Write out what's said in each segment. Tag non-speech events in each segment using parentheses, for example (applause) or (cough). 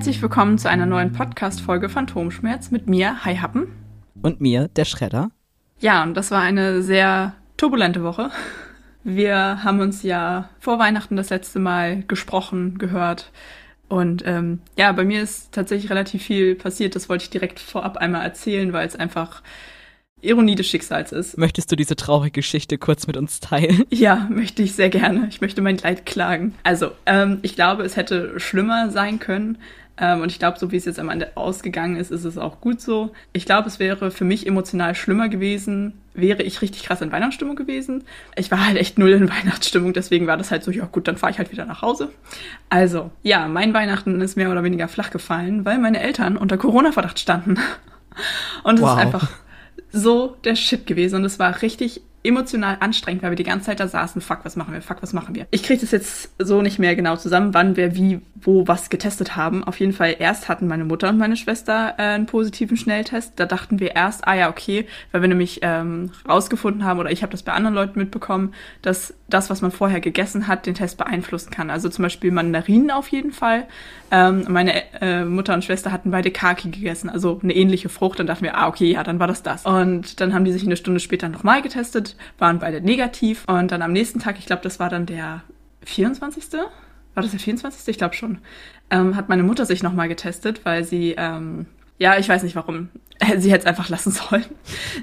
Herzlich willkommen zu einer neuen Podcast-Folge Phantomschmerz mit mir, Hi Happen. Und mir, der Schredder. Ja, und das war eine sehr turbulente Woche. Wir haben uns ja vor Weihnachten das letzte Mal gesprochen, gehört. Und ähm, ja, bei mir ist tatsächlich relativ viel passiert. Das wollte ich direkt vorab einmal erzählen, weil es einfach Ironie des Schicksals ist. Möchtest du diese traurige Geschichte kurz mit uns teilen? (laughs) Ja, möchte ich sehr gerne. Ich möchte mein Leid klagen. Also, ähm, ich glaube, es hätte schlimmer sein können. Ähm, und ich glaube, so wie es jetzt am Ende ausgegangen ist, ist es auch gut so. Ich glaube, es wäre für mich emotional schlimmer gewesen, wäre ich richtig krass in Weihnachtsstimmung gewesen. Ich war halt echt null in (laughs) Weihnachtsstimmung, deswegen war das halt so, ja gut, dann fahre ich halt wieder nach Hause. Also, ja, mein Weihnachten ist mehr oder weniger flach gefallen, weil meine Eltern unter Corona-Verdacht standen. (laughs) Und es wow. ist einfach so der Shit gewesen und es war richtig emotional anstrengend, weil wir die ganze Zeit da saßen, fuck, was machen wir, fuck, was machen wir. Ich kriege das jetzt so nicht mehr genau zusammen, wann wir wie, wo, was getestet haben. Auf jeden Fall erst hatten meine Mutter und meine Schwester äh, einen positiven Schnelltest. Da dachten wir erst, ah ja, okay, weil wir nämlich ähm, rausgefunden haben, oder ich habe das bei anderen Leuten mitbekommen, dass das, was man vorher gegessen hat, den Test beeinflussen kann. Also zum Beispiel Mandarinen auf jeden Fall. Ähm, meine äh, Mutter und Schwester hatten beide Kaki gegessen, also eine ähnliche Frucht. Dann dachten wir, ah, okay, ja, dann war das das. Und dann haben die sich eine Stunde später nochmal getestet waren beide negativ. Und dann am nächsten Tag, ich glaube, das war dann der 24. War das der 24.? Ich glaube schon. Ähm, hat meine Mutter sich nochmal getestet, weil sie, ähm, ja, ich weiß nicht warum. (laughs) Sie hätte es einfach lassen sollen.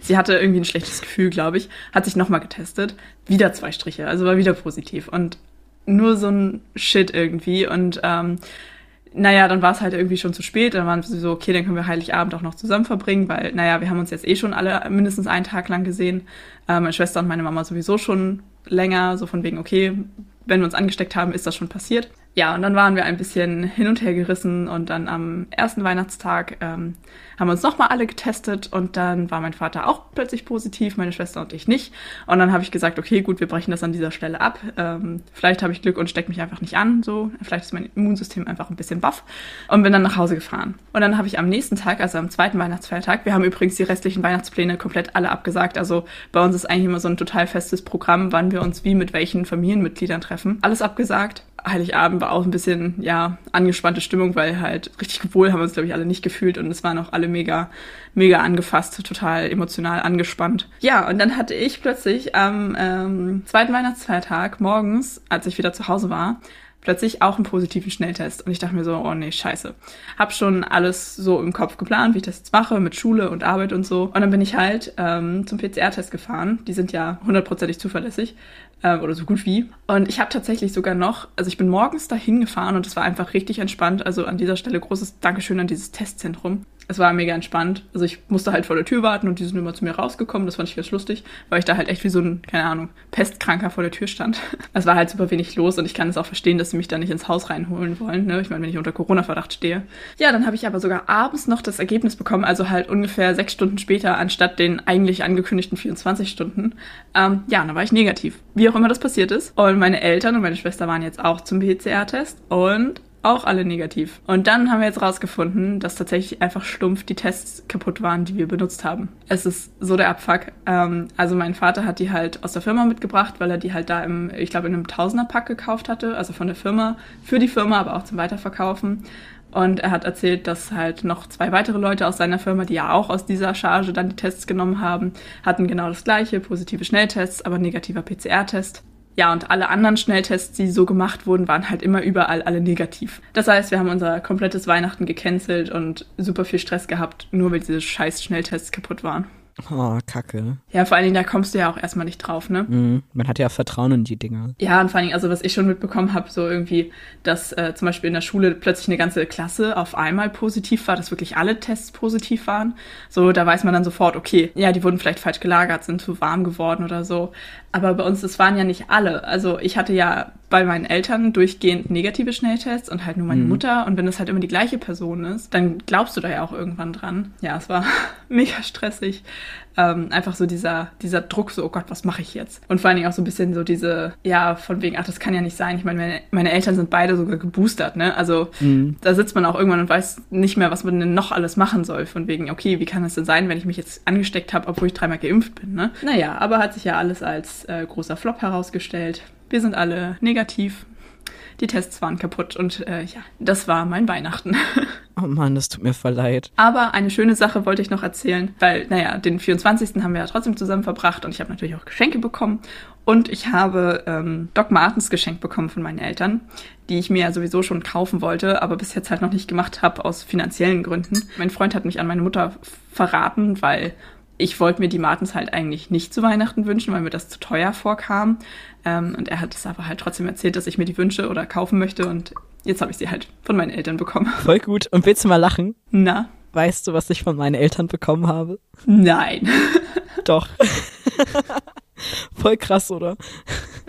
Sie hatte irgendwie ein schlechtes Gefühl, glaube ich. Hat sich nochmal getestet. Wieder zwei Striche, also war wieder positiv. Und nur so ein Shit irgendwie. Und ähm, naja, dann war es halt irgendwie schon zu spät. Dann waren sie so, okay, dann können wir Heiligabend auch noch zusammen verbringen, weil, naja, wir haben uns jetzt eh schon alle mindestens einen Tag lang gesehen. Äh, meine Schwester und meine Mama sowieso schon länger, so von wegen, okay, wenn wir uns angesteckt haben, ist das schon passiert. Ja, und dann waren wir ein bisschen hin und her gerissen und dann am ersten Weihnachtstag ähm, haben wir uns nochmal alle getestet und dann war mein Vater auch plötzlich positiv, meine Schwester und ich nicht. Und dann habe ich gesagt, okay, gut, wir brechen das an dieser Stelle ab. Ähm, vielleicht habe ich Glück und stecke mich einfach nicht an. So, vielleicht ist mein Immunsystem einfach ein bisschen baff und bin dann nach Hause gefahren. Und dann habe ich am nächsten Tag, also am zweiten Weihnachtsfeiertag, wir haben übrigens die restlichen Weihnachtspläne komplett alle abgesagt. Also bei uns ist eigentlich immer so ein total festes Programm, wann wir uns wie mit welchen Familienmitgliedern treffen. Alles abgesagt. Heiligabend war auch ein bisschen, ja, angespannte Stimmung, weil halt richtig wohl haben wir uns, glaube ich, alle nicht gefühlt und es waren auch alle mega, mega angefasst, total emotional angespannt. Ja, und dann hatte ich plötzlich am ähm, zweiten Weihnachtsfeiertag morgens, als ich wieder zu Hause war, plötzlich auch einen positiven Schnelltest. Und ich dachte mir so, oh nee, scheiße. Hab schon alles so im Kopf geplant, wie ich das jetzt mache, mit Schule und Arbeit und so. Und dann bin ich halt ähm, zum PCR-Test gefahren. Die sind ja hundertprozentig zuverlässig äh, oder so gut wie. Und ich habe tatsächlich sogar noch, also ich bin morgens dahin gefahren und es war einfach richtig entspannt. Also an dieser Stelle großes Dankeschön an dieses Testzentrum. Es war mega entspannt. Also ich musste halt vor der Tür warten und die sind immer zu mir rausgekommen. Das fand ich ganz lustig, weil ich da halt echt wie so ein, keine Ahnung, Pestkranker vor der Tür stand. (laughs) Es war halt super wenig los und ich kann es auch verstehen, dass sie mich da nicht ins Haus reinholen wollen. Ne? Ich meine, wenn ich unter Corona-Verdacht stehe. Ja, dann habe ich aber sogar abends noch das Ergebnis bekommen, also halt ungefähr sechs Stunden später, anstatt den eigentlich angekündigten 24 Stunden. Ähm, ja, dann war ich negativ. Wie auch immer das passiert ist. Und meine Eltern und meine Schwester waren jetzt auch zum PCR-Test und auch alle negativ. Und dann haben wir jetzt rausgefunden, dass tatsächlich einfach stumpf die Tests kaputt waren, die wir benutzt haben. Es ist so der Abfuck. Ähm, also mein Vater hat die halt aus der Firma mitgebracht, weil er die halt da im, ich glaube, in einem Tausenderpack gekauft hatte, also von der Firma, für die Firma, aber auch zum Weiterverkaufen. Und er hat erzählt, dass halt noch zwei weitere Leute aus seiner Firma, die ja auch aus dieser Charge dann die Tests genommen haben, hatten genau das gleiche, positive Schnelltests, aber negativer PCR-Test. Ja, und alle anderen Schnelltests, die so gemacht wurden, waren halt immer überall alle negativ. Das heißt, wir haben unser komplettes Weihnachten gecancelt und super viel Stress gehabt, nur weil diese scheiß Schnelltests kaputt waren. Oh, kacke. Ja, vor allen Dingen, da kommst du ja auch erstmal nicht drauf, ne? Mhm. Man hat ja Vertrauen in die Dinger. Ja, und vor allen Dingen, also was ich schon mitbekommen habe, so irgendwie, dass äh, zum Beispiel in der Schule plötzlich eine ganze Klasse auf einmal positiv war, dass wirklich alle Tests positiv waren. So, da weiß man dann sofort, okay, ja, die wurden vielleicht falsch gelagert, sind zu warm geworden oder so. Aber bei uns, das waren ja nicht alle. Also ich hatte ja bei meinen Eltern durchgehend negative Schnelltests und halt nur meine mhm. Mutter. Und wenn das halt immer die gleiche Person ist, dann glaubst du da ja auch irgendwann dran. Ja, es war (laughs) mega stressig. Ähm, einfach so dieser, dieser Druck, so, oh Gott, was mache ich jetzt? Und vor allen Dingen auch so ein bisschen so diese, ja, von wegen, ach, das kann ja nicht sein. Ich meine, meine, meine Eltern sind beide sogar geboostert, ne? Also mhm. da sitzt man auch irgendwann und weiß nicht mehr, was man denn noch alles machen soll. Von wegen, okay, wie kann es denn sein, wenn ich mich jetzt angesteckt habe, obwohl ich dreimal geimpft bin, ne? Naja, aber hat sich ja alles als äh, großer Flop herausgestellt. Wir sind alle negativ. Die Tests waren kaputt und äh, ja, das war mein Weihnachten. (laughs) Oh Mann, das tut mir voll leid. Aber eine schöne Sache wollte ich noch erzählen, weil, naja, den 24. haben wir ja trotzdem zusammen verbracht und ich habe natürlich auch Geschenke bekommen. Und ich habe ähm, Doc Martens geschenkt bekommen von meinen Eltern, die ich mir ja sowieso schon kaufen wollte, aber bis jetzt halt noch nicht gemacht habe aus finanziellen Gründen. Mein Freund hat mich an meine Mutter verraten, weil ich wollte mir die Martens halt eigentlich nicht zu Weihnachten wünschen, weil mir das zu teuer vorkam. Ähm, und er hat es aber halt trotzdem erzählt, dass ich mir die wünsche oder kaufen möchte. Und jetzt habe ich sie halt von meinen Eltern bekommen. (laughs) Voll gut. Und willst du mal lachen? Na? Weißt du, was ich von meinen Eltern bekommen habe? Nein. (laughs) Doch. (laughs) Voll krass, oder?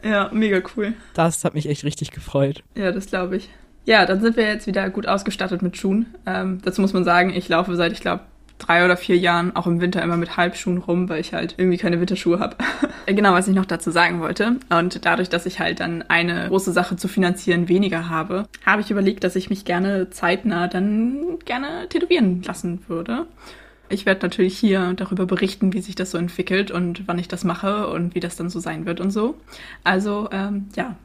Ja, mega cool. Das hat mich echt richtig gefreut. Ja, das glaube ich. Ja, dann sind wir jetzt wieder gut ausgestattet mit Schuhen. Ähm, dazu muss man sagen, ich laufe seit, ich glaube, drei oder vier Jahren auch im Winter immer mit Halbschuhen rum, weil ich halt irgendwie keine Winterschuhe habe. (laughs) genau, was ich noch dazu sagen wollte. Und dadurch, dass ich halt dann eine große Sache zu finanzieren weniger habe, habe ich überlegt, dass ich mich gerne zeitnah dann gerne tätowieren lassen würde. Ich werde natürlich hier darüber berichten, wie sich das so entwickelt und wann ich das mache und wie das dann so sein wird und so. Also, ähm, ja,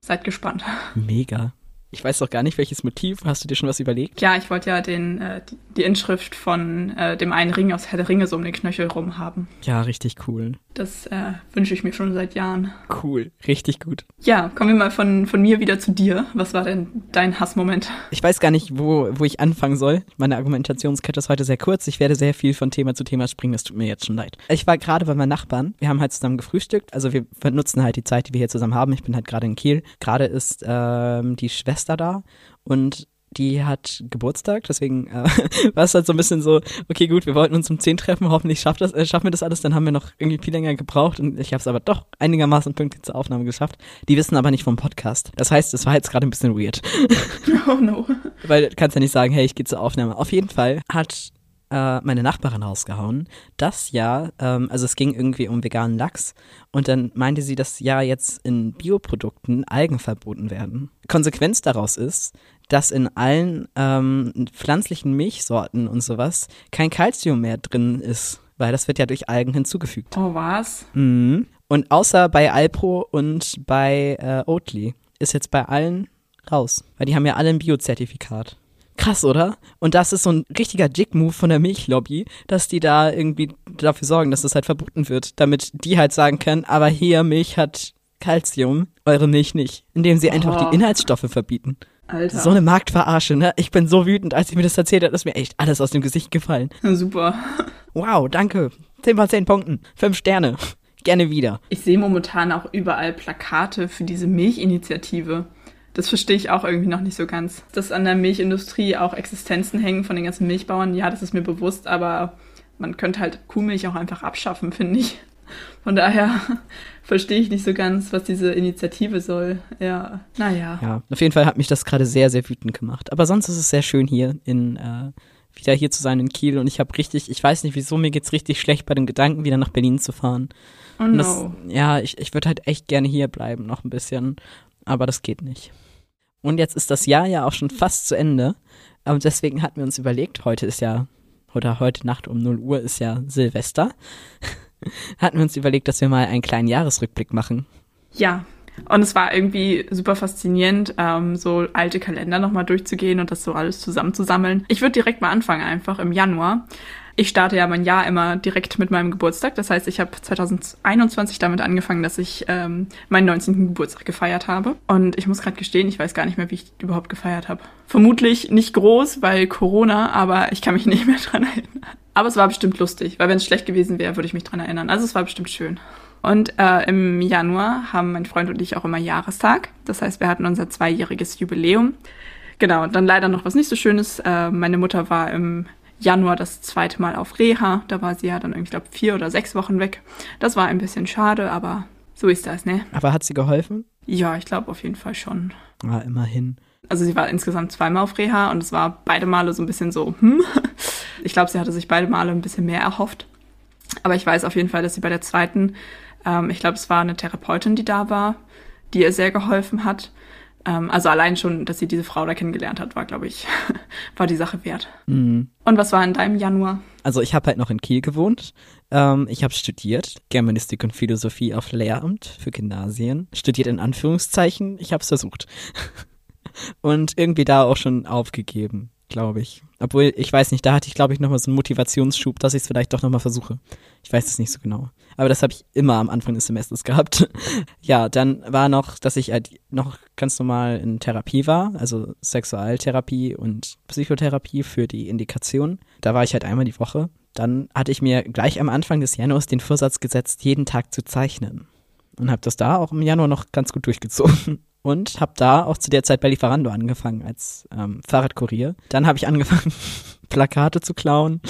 seid gespannt. (laughs) Mega. Ich weiß doch gar nicht, welches Motiv. Hast du dir schon was überlegt? Ja, ich wollte ja den, äh, die, Inschrift von äh, dem einen Ring aus Herr der Ringe so um den Knöchel rum haben. Ja, richtig cool. Das äh, wünsche ich mir schon seit Jahren. Cool, richtig gut. Ja, kommen wir mal von, von mir wieder zu dir. Was war denn dein Hassmoment? Ich weiß gar nicht, wo, wo ich anfangen soll. Meine Argumentationskette ist heute sehr kurz. Ich werde sehr viel von Thema zu Thema springen. Das tut mir jetzt schon leid. Ich war gerade bei meinen Nachbarn. Wir haben halt zusammen gefrühstückt. Also wir nutzen halt die Zeit, die wir hier zusammen haben. Ich bin halt gerade in Kiel. Gerade ist ähm, die Schwester da und die hat Geburtstag, deswegen äh, (laughs) war es halt so ein bisschen so, okay, gut, wir wollten uns um 10 treffen, hoffentlich schafft das, äh, schaffen wir das alles, dann haben wir noch irgendwie viel länger gebraucht und ich habe es aber doch einigermaßen pünktlich zur Aufnahme geschafft. Die wissen aber nicht vom Podcast. Das heißt, es war jetzt gerade ein bisschen weird. (laughs) Oh no. Weil du kannst ja nicht sagen, hey, ich gehe zur Aufnahme. Auf jeden Fall hat äh, meine Nachbarin rausgehauen, dass ja, ähm, also es ging irgendwie um veganen Lachs und dann meinte sie, dass ja jetzt in Bioprodukten Algen verboten werden. Konsequenz daraus ist, dass in allen ähm, pflanzlichen Milchsorten und sowas kein Kalzium mehr drin ist, weil das wird ja durch Algen hinzugefügt. Oh, was? Mhm. Und außer bei Alpro und bei äh, Oatly ist jetzt bei allen raus, weil die haben ja alle ein Biozertifikat. Krass, oder? Und das ist so ein richtiger Jig-Move von der Milchlobby, dass die da irgendwie dafür sorgen, dass das halt verboten wird, damit die halt sagen können, aber hier Milch hat Kalzium, eure Milch nicht, indem sie einfach Oh. die Inhaltsstoffe verbieten. Alter. So eine Marktverarsche, ne? Ich bin so wütend, als ich mir das erzählt habe, ist mir echt alles aus dem Gesicht gefallen. Super. Wow, danke. 10 von 10 Punkten. 5 Sterne. Gerne wieder. Ich sehe momentan auch überall Plakate für diese Milchinitiative. Das verstehe ich auch irgendwie noch nicht so ganz. Dass an der Milchindustrie auch Existenzen hängen von den ganzen Milchbauern, ja, das ist mir bewusst, aber man könnte halt Kuhmilch auch einfach abschaffen, (laughs) finde ich. Von daher (laughs) verstehe ich nicht so ganz, was diese Initiative soll. Ja, naja. Ja, auf jeden Fall hat mich das gerade sehr, sehr wütend gemacht. Aber sonst ist es sehr schön hier in, äh, wieder hier zu sein in Kiel und ich habe richtig, ich weiß nicht wieso, mir geht's richtig schlecht bei dem Gedanken, wieder nach Berlin zu fahren. Oh Und das, no. ja, ich, ich würde halt echt gerne hier bleiben, noch ein bisschen. Aber das geht nicht. Und jetzt ist das Jahr ja auch schon fast zu Ende. Und deswegen hatten wir uns überlegt, heute ist ja, oder heute Nacht um 0 Uhr ist ja Silvester. (laughs) hatten wir uns überlegt, dass wir mal einen kleinen Jahresrückblick machen. Ja, und es war irgendwie super faszinierend, ähm, so alte Kalender nochmal durchzugehen und das so alles zusammenzusammeln. Ich würde direkt mal anfangen, einfach im Januar. Ich starte ja mein Jahr immer direkt mit meinem Geburtstag. Das heißt, ich habe 2021 damit angefangen, dass ich ähm, meinen 19. Geburtstag gefeiert habe. Und ich muss gerade gestehen, ich weiß gar nicht mehr, wie ich überhaupt gefeiert habe. Vermutlich nicht groß, weil Corona, aber ich kann mich (laughs) nicht mehr dran erinnern. Aber es war bestimmt lustig, weil wenn es schlecht gewesen wäre, würde ich mich dran erinnern. Also es war bestimmt schön. Und äh, im Januar haben mein Freund und ich auch immer Jahrestag. Das heißt, wir hatten unser zweijähriges Jubiläum. Genau, und dann leider noch was nicht so Schönes. Äh, meine Mutter war im Januar das zweite Mal auf Reha. Da war sie ja dann irgendwie, ich glaube, vier oder sechs Wochen weg. Das war ein bisschen schade, aber so ist das, ne? Aber hat sie geholfen? Ja, ich glaube auf jeden Fall schon. Ah, immerhin. Also sie war insgesamt zweimal auf Reha und es war beide Male so ein bisschen so, hm. Ich glaube, sie hatte sich beide Male ein bisschen mehr erhofft. Aber ich weiß auf jeden Fall, dass sie bei der zweiten, ähm, ich glaube, es war eine Therapeutin, die da war, die ihr sehr geholfen hat. Ähm, also allein schon, dass sie diese Frau da kennengelernt hat, war, glaube ich, (laughs) war die Sache wert. Mhm. Und was war in deinem Januar? Also ich habe halt noch in Kiel gewohnt. Ähm, ich habe studiert Germanistik und Philosophie auf Lehramt für Gymnasien. Studiert in Anführungszeichen. Ich habe es versucht. (laughs) und irgendwie da auch schon aufgegeben, glaube ich. Obwohl, ich weiß nicht, da hatte ich, glaube ich, nochmal so einen Motivationsschub, dass ich es vielleicht doch nochmal versuche. Ich weiß es nicht so genau. Aber das habe ich immer am Anfang des Semesters gehabt. (laughs) ja, dann war noch, dass ich halt noch ganz normal in Therapie war, also Sexualtherapie und Psychotherapie für die Indikation. Da war ich halt einmal die Woche. Dann hatte ich mir gleich am Anfang des Januars den Vorsatz gesetzt, jeden Tag zu zeichnen. Und habe das da auch im Januar noch ganz gut durchgezogen (laughs) und habe da auch zu der Zeit bei Lieferando angefangen als ähm, Fahrradkurier. Dann habe ich angefangen, (laughs) Plakate zu klauen.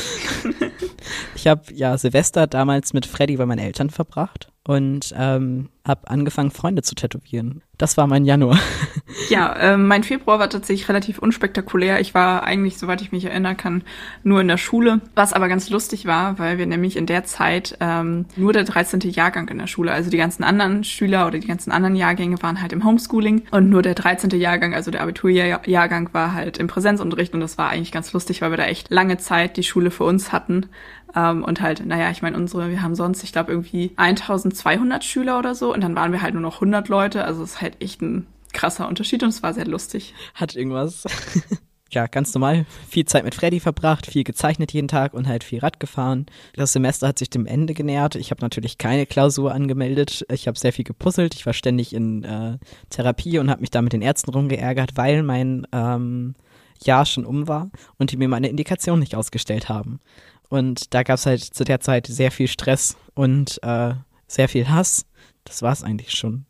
Ich habe ja Silvester damals mit Freddy bei meinen Eltern verbracht und ähm, habe angefangen, Freunde zu tätowieren. Das war mein Januar. (laughs) ja, äh, mein Februar war tatsächlich relativ unspektakulär. Ich war eigentlich, soweit ich mich erinnern kann, nur in der Schule. Was aber ganz lustig war, weil wir nämlich in der Zeit ähm, nur der 13. Jahrgang in der Schule, also die ganzen anderen Schüler oder die ganzen anderen Jahrgänge waren halt im Homeschooling und nur der 13. Jahrgang, also der Abiturjahrgang, war halt im Präsenzunterricht und das war eigentlich ganz lustig, weil wir da echt lange Zeit die Schule für uns hatten. Ähm, und halt, naja, ich meine, unsere, wir haben sonst, ich glaube, irgendwie 1200 Schüler oder so und dann waren wir halt nur noch 100 Leute. Also es ist halt echt ein krasser Unterschied und es war sehr lustig. Hat irgendwas. (laughs) ja, ganz normal. Viel Zeit mit Freddy verbracht, viel gezeichnet jeden Tag und halt viel Rad gefahren. Das Semester hat sich dem Ende genähert. Ich habe natürlich keine Klausur angemeldet. Ich habe sehr viel gepuzzelt. Ich war ständig in äh, Therapie und habe mich da mit den Ärzten rumgeärgert, weil mein ähm, Jahr schon um war und die mir meine Indikation nicht ausgestellt haben. Und da gab es halt zu der Zeit sehr viel Stress und äh, sehr viel Hass. Das war es eigentlich schon.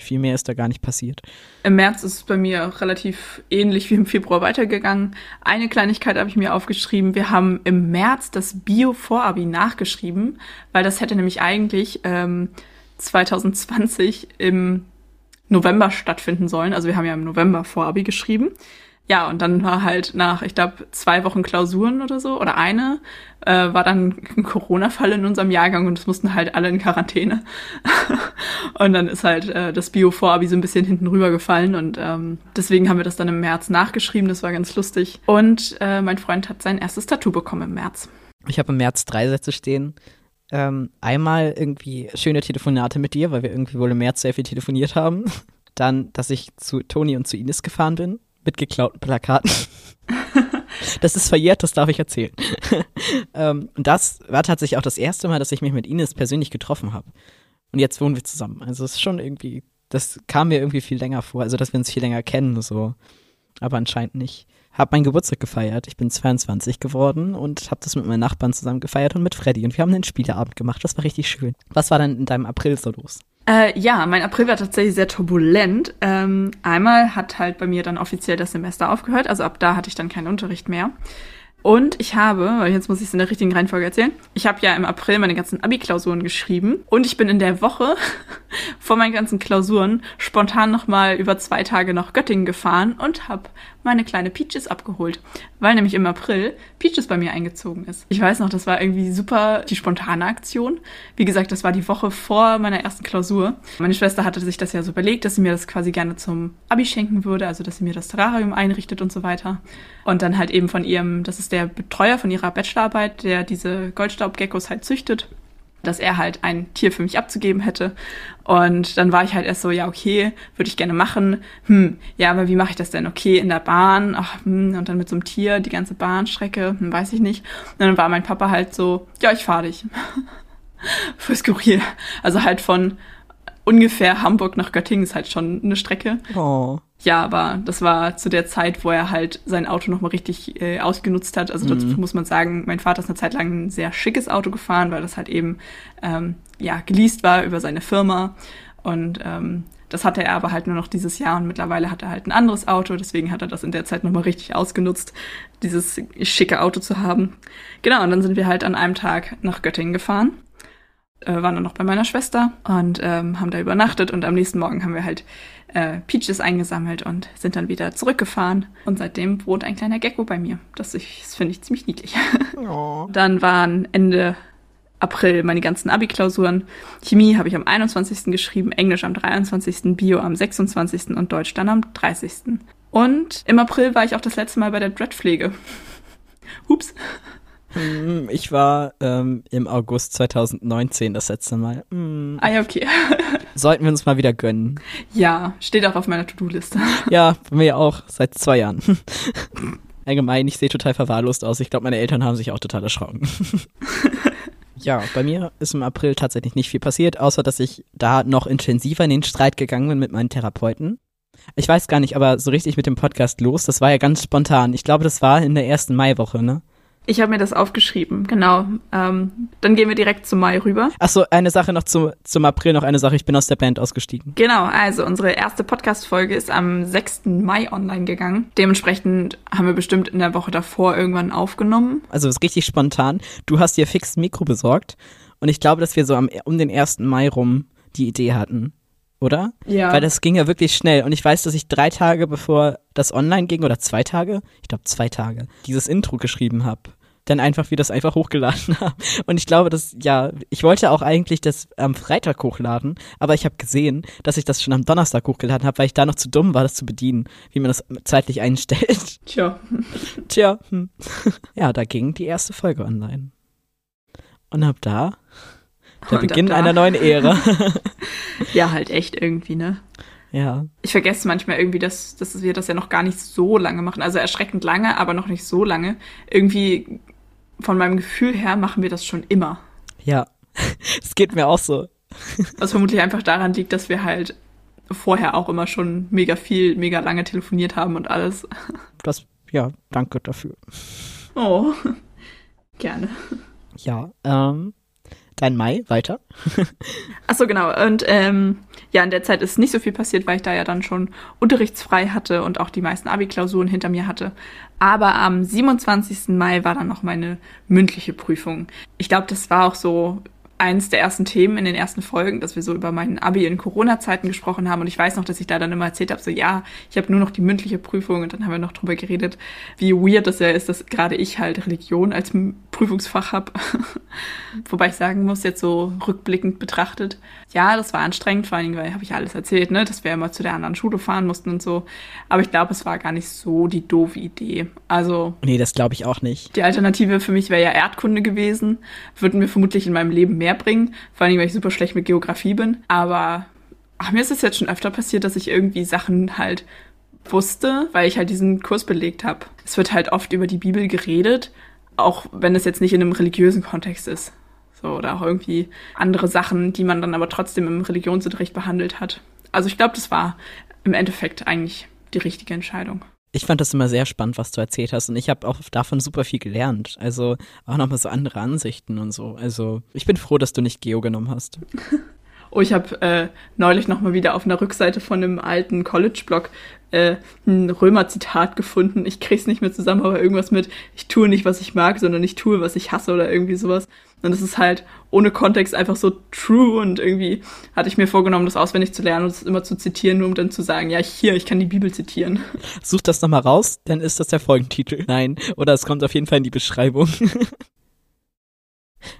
Viel mehr ist da gar nicht passiert. Im März ist es bei mir relativ ähnlich wie im Februar weitergegangen. Eine Kleinigkeit habe ich mir aufgeschrieben. Wir haben im März das Bio-Vorabi nachgeschrieben, weil das hätte nämlich eigentlich ähm, 2020 im November stattfinden sollen. Also wir haben ja im November Vorabi geschrieben ja, und dann war halt nach, ich glaube, zwei Wochen Klausuren oder so, oder eine, äh, war dann ein Corona-Fall in unserem Jahrgang und es mussten halt alle in Quarantäne. (laughs) und dann ist halt äh, das Bio-Vorabi so ein bisschen hinten rübergefallen und ähm, deswegen haben wir das dann im März nachgeschrieben, das war ganz lustig. Und äh, mein Freund hat sein erstes Tattoo bekommen im März. Ich habe im März drei Sätze stehen. Ähm, einmal irgendwie schöne Telefonate mit dir, weil wir irgendwie wohl im März sehr viel telefoniert haben. (laughs) Dann, dass ich zu Toni und zu Ines gefahren bin mit geklauten Plakaten. das ist verjährt, das darf ich erzählen. (laughs) ähm, und das war tatsächlich auch das erste Mal, dass ich mich mit Ines persönlich getroffen habe. Und jetzt wohnen wir zusammen. Also es ist schon irgendwie, das kam mir irgendwie viel länger vor, also dass wir uns viel länger kennen, so. Aber anscheinend nicht. Hab meinen Geburtstag gefeiert. Ich bin 22 geworden und habe das mit meinen Nachbarn zusammen gefeiert und mit Freddy. Und wir haben einen Spieleabend gemacht. Das war richtig schön. Was war dann in deinem April so los? Äh, ja, mein April war tatsächlich sehr turbulent. Ähm, einmal hat halt bei mir dann offiziell das Semester aufgehört, also ab da hatte ich dann keinen Unterricht mehr. Und ich habe, jetzt muss ich es in der richtigen Reihenfolge erzählen, ich habe ja im April meine ganzen Abi-Klausuren geschrieben und ich bin in der Woche (laughs) vor meinen ganzen Klausuren spontan nochmal über zwei Tage nach Göttingen gefahren und habe meine kleine Peaches abgeholt, weil nämlich im April Peaches bei mir eingezogen ist. Ich weiß noch, das war irgendwie super die spontane Aktion. Wie gesagt, das war die Woche vor meiner ersten Klausur. Meine Schwester hatte sich das ja so überlegt, dass sie mir das quasi gerne zum Abi schenken würde, also dass sie mir das Terrarium einrichtet und so weiter. Und dann halt eben von ihrem, das ist der Betreuer von ihrer Bachelorarbeit, der diese Goldstaubgeckos halt züchtet dass er halt ein Tier für mich abzugeben hätte. Und dann war ich halt erst so, ja, okay, würde ich gerne machen. Hm, ja, aber wie mache ich das denn? Okay, in der Bahn, ach, hm, und dann mit so einem Tier, die ganze Bahnstrecke, hm, weiß ich nicht. Und dann war mein Papa halt so, ja, ich fahre dich. (laughs) Voll skurril. Also halt von ungefähr Hamburg nach Göttingen ist halt schon eine Strecke. Oh. Ja, aber das war zu der Zeit, wo er halt sein Auto nochmal richtig äh, ausgenutzt hat. Also dazu mhm. muss man sagen, mein Vater ist eine Zeit lang ein sehr schickes Auto gefahren, weil das halt eben ähm, ja geleast war über seine Firma. Und ähm, das hatte er aber halt nur noch dieses Jahr und mittlerweile hat er halt ein anderes Auto, deswegen hat er das in der Zeit nochmal richtig ausgenutzt, dieses schicke Auto zu haben. Genau, und dann sind wir halt an einem Tag nach Göttingen gefahren äh, waren dann noch bei meiner Schwester und ähm, haben da übernachtet und am nächsten Morgen haben wir halt äh, Peaches eingesammelt und sind dann wieder zurückgefahren. Und seitdem wohnt ein kleiner Gecko bei mir. Das, das finde ich ziemlich niedlich. (laughs) Oh. Dann waren Ende April meine ganzen Abi-Klausuren. Chemie habe ich am 21. geschrieben, Englisch am 23., Bio am 26. und Deutsch dann am 30. Und im April war ich auch das letzte Mal bei der Dreadpflege. (laughs) Hups. Hm, ich war ähm, im August 2019 das letzte Mal. Mm. Ah ja, okay. (laughs) Sollten wir uns mal wieder gönnen. Ja, steht auch auf meiner To-Do-Liste. (laughs) Ja, bei mir auch seit zwei Jahren. (laughs) Allgemein, ich sehe total verwahrlost aus. Ich glaube, meine Eltern haben sich auch total erschrocken. ja, bei mir ist im April tatsächlich nicht viel passiert, außer dass ich da noch intensiver in den Streit gegangen bin mit meinen Therapeuten. Ich weiß gar nicht, aber so richtig mit dem Podcast los, das war ja ganz spontan. Ich glaube, das war in der ersten Maiwoche, ne? Ich habe mir das aufgeschrieben, genau. Ähm, dann gehen wir direkt zum Mai rüber. Achso, eine Sache noch zu, zum April, noch eine Sache. Ich bin aus der Band ausgestiegen. Genau, also unsere erste Podcast-Folge ist am 6. Mai online gegangen. Dementsprechend haben wir bestimmt in der Woche davor irgendwann aufgenommen. Also es ist richtig spontan. Du hast dir fix ein Mikro besorgt und ich glaube, dass wir so am, um den 1. Mai rum die Idee hatten oder? Ja. Weil das ging ja wirklich schnell. Und ich weiß, dass ich drei Tage bevor das online ging, oder zwei Tage, ich glaube zwei Tage, dieses Intro geschrieben habe. Dann einfach, wie das einfach hochgeladen (laughs) habe. Und ich glaube, dass, ja, ich wollte auch eigentlich das am Freitag hochladen, aber ich habe gesehen, dass ich das schon am Donnerstag hochgeladen habe, weil ich da noch zu dumm war, das zu bedienen, wie man das zeitlich einstellt. (laughs) Tja. Tja. Hm. Ja, da ging die erste Folge online. Und ab da der Und Beginn da- einer neuen Ära. (laughs) Ja, halt echt irgendwie, ne? ja. Ich vergesse manchmal irgendwie, dass, dass wir das ja noch gar nicht so lange machen. Also erschreckend lange, aber noch nicht so lange. Irgendwie von meinem Gefühl her machen wir das schon immer. Ja. (laughs) Es geht mir auch so. Was vermutlich einfach daran liegt, dass wir halt vorher auch immer schon mega viel, mega lange telefoniert haben und alles. (laughs) Das, ja, danke dafür. Oh, (laughs) gerne. Ja, ähm, dein Mai, weiter. (laughs) Ach so, genau. Und ähm, ja, in der Zeit ist nicht so viel passiert, weil ich da ja dann schon unterrichtsfrei hatte und auch die meisten Abi-Klausuren hinter mir hatte. Aber am 27. Mai war dann noch meine mündliche Prüfung. Ich glaube, das war auch so eins der ersten Themen in den ersten Folgen, dass wir so über meinen Abi in Corona-Zeiten gesprochen haben. Und ich weiß noch, dass ich da dann immer erzählt habe, so ja, ich habe nur noch die mündliche Prüfung. Und dann haben wir noch drüber geredet, wie weird das ja ist, dass gerade ich halt Religion als Prüfungsfach habe. (laughs) Wobei ich sagen muss, jetzt so rückblickend betrachtet, ja, das war anstrengend, vor allen Dingen, weil habe ich alles erzählt, ne, dass wir immer zu der anderen Schule fahren mussten und so. Aber ich glaube, es war gar nicht so die doofe Idee. Also Nee, das glaube ich auch nicht. die Alternative für mich wäre ja Erdkunde gewesen. Würden mir vermutlich in meinem Leben mehr bringen. Vor allem, weil ich super schlecht mit Geografie bin. Aber ach, mir ist es jetzt schon öfter passiert, dass ich irgendwie Sachen halt wusste, weil ich halt diesen Kurs belegt habe. Es wird halt oft über die Bibel geredet, auch wenn es jetzt nicht in einem religiösen Kontext ist. So, oder auch irgendwie andere Sachen, die man dann aber trotzdem im Religionsunterricht behandelt hat. Also ich glaube, das war im Endeffekt eigentlich die richtige Entscheidung. Ich fand das immer sehr spannend, was du erzählt hast und ich habe auch davon super viel gelernt. Also auch nochmal so andere Ansichten und so. Also ich bin froh, dass du nicht Geo genommen hast. (laughs) Oh, ich habe äh, neulich noch mal wieder auf einer Rückseite von einem alten College-Blog äh, ein Römer-Zitat gefunden. Ich krieg's nicht mehr zusammen, aber irgendwas mit ich tue nicht, was ich mag, sondern ich tue, was ich hasse oder irgendwie sowas. Und das ist halt ohne Kontext einfach so true und irgendwie hatte ich mir vorgenommen, das auswendig zu lernen und es immer zu zitieren, nur um dann zu sagen, ja, hier, ich kann die Bibel zitieren. Such das nochmal raus, dann ist das der Folgentitel. Nein, oder es kommt auf jeden Fall in die Beschreibung. (laughs)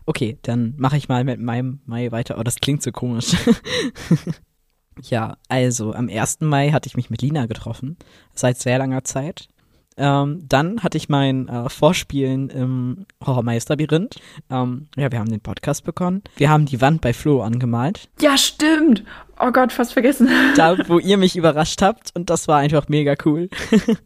okay, dann mache ich mal mit meinem Mai weiter. Oh, das klingt so komisch. (laughs) ja, also am 1. Mai hatte ich mich mit Lina getroffen, seit sehr langer Zeit. Ähm, dann hatte ich mein äh, Vorspielen im Horrormeisterlabyrinth. Ähm, ja, wir haben den Podcast begonnen. Wir haben die Wand bei Flo angemalt. Ja, stimmt. Oh Gott, fast vergessen. (laughs) da, wo ihr mich überrascht habt. Und das war einfach mega cool.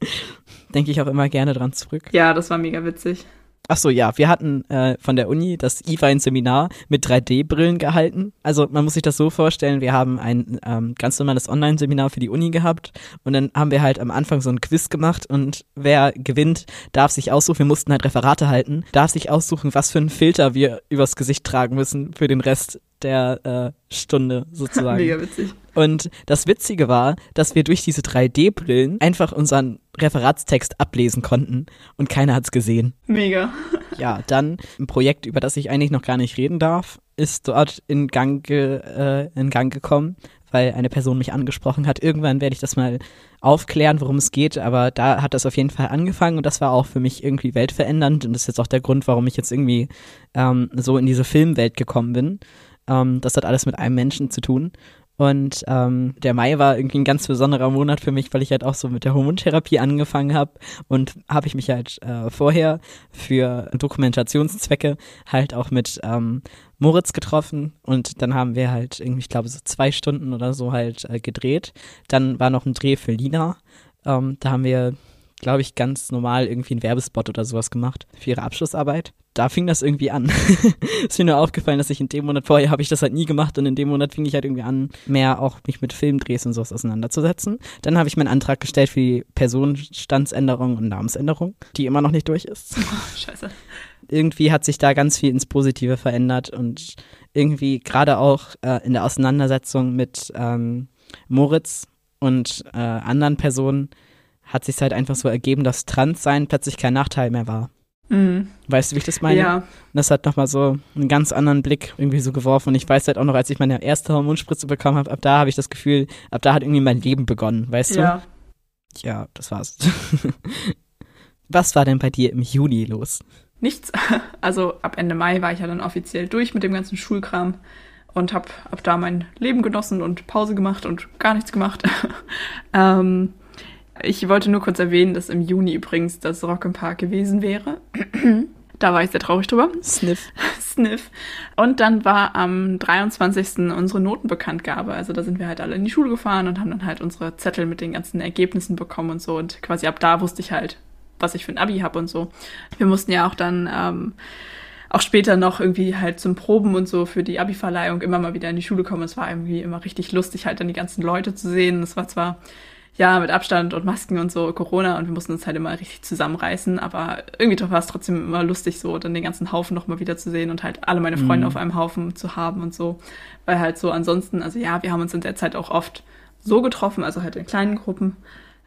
(laughs) Denke ich auch immer gerne dran zurück. Ja, das war mega witzig. Ach so, ja, wir hatten äh, von der Uni das E-Wein-Seminar mit 3D-Brillen gehalten. Also man muss sich das so vorstellen, wir haben ein ähm, ganz normales Online-Seminar für die Uni gehabt und dann haben wir halt am Anfang so ein Quiz gemacht und wer gewinnt, darf sich aussuchen, wir mussten halt Referate halten, darf sich aussuchen, was für einen Filter wir übers Gesicht tragen müssen für den Rest der äh, Stunde (laughs) sozusagen. Mega witzig. Und das Witzige war, dass wir durch diese 3D-Brillen einfach unseren Referatstext ablesen konnten und keiner hat's gesehen. Mega. Ja, dann ein Projekt, über das ich eigentlich noch gar nicht reden darf, ist dort in Gang, ge, äh, in Gang gekommen, weil eine Person mich angesprochen hat. Irgendwann werde ich das mal aufklären, worum es geht, aber da hat das auf jeden Fall angefangen und das war auch für mich irgendwie weltverändernd und das ist jetzt auch der Grund, warum ich jetzt irgendwie ähm, so in diese Filmwelt gekommen bin. Ähm, das hat alles mit einem Menschen zu tun. Und ähm, der Mai war irgendwie ein ganz besonderer Monat für mich, weil ich halt auch so mit der Hormontherapie angefangen habe und habe ich mich halt äh, vorher für Dokumentationszwecke halt auch mit ähm, Moritz getroffen und dann haben wir halt irgendwie, ich glaube, so zwei Stunden oder so halt äh, gedreht. Dann war noch ein Dreh für Lina. Ähm, da haben wir glaube ich, ganz normal irgendwie einen Werbespot oder sowas gemacht für ihre Abschlussarbeit. Da fing das irgendwie an. (laughs) ist mir nur aufgefallen, dass ich in dem Monat vorher habe ich das halt nie gemacht und in dem Monat fing ich halt irgendwie an, mehr auch mich mit Filmdrehs und sowas auseinanderzusetzen. Dann habe ich meinen Antrag gestellt für die Personenstandsänderung und Namensänderung, die immer noch nicht durch ist. (laughs) Oh, scheiße. Irgendwie hat sich da ganz viel ins Positive verändert und irgendwie gerade auch äh, in der Auseinandersetzung mit ähm, Moritz und äh, anderen Personen hat sich halt einfach so ergeben, dass Transsein plötzlich kein Nachteil mehr war. Mhm. Weißt du, wie ich das meine? Ja. Und das hat nochmal so einen ganz anderen Blick irgendwie so geworfen. Und ich weiß halt auch noch, als ich meine erste Hormonspritze bekommen habe, ab da habe ich das Gefühl, ab da hat irgendwie mein Leben begonnen, weißt ja. du? Ja, das war's. (laughs) Was war denn bei dir im Juni los? Nichts. (laughs) Also ab Ende Mai war ich ja dann offiziell durch mit dem ganzen Schulkram und habe ab da mein Leben genossen und Pause gemacht und gar nichts gemacht. (laughs) ähm, ich wollte nur kurz erwähnen, dass im Juni übrigens das Rock im Park gewesen wäre. (clears throat) da war ich sehr traurig drüber. Sniff. (laughs) Sniff. Und dann war am 23. unsere Notenbekanntgabe. Also da sind wir halt alle in die Schule gefahren und haben dann halt unsere Zettel mit den ganzen Ergebnissen bekommen und so. Und quasi ab da wusste ich halt, was ich für ein Abi habe und so. Wir mussten ja auch dann ähm, auch später noch irgendwie halt zum Proben und so für die Abi-Verleihung immer mal wieder in die Schule kommen. Es war irgendwie immer richtig lustig, halt dann die ganzen Leute zu sehen. Es war zwar ja, mit Abstand und Masken und so, Corona und wir mussten uns halt immer richtig zusammenreißen, aber irgendwie war es trotzdem immer lustig, so dann den ganzen Haufen nochmal wieder zu sehen und halt alle meine Freunde mhm. auf einem Haufen zu haben und so, weil halt so ansonsten, also ja, wir haben uns in der Zeit auch oft so getroffen, also halt in kleinen Gruppen,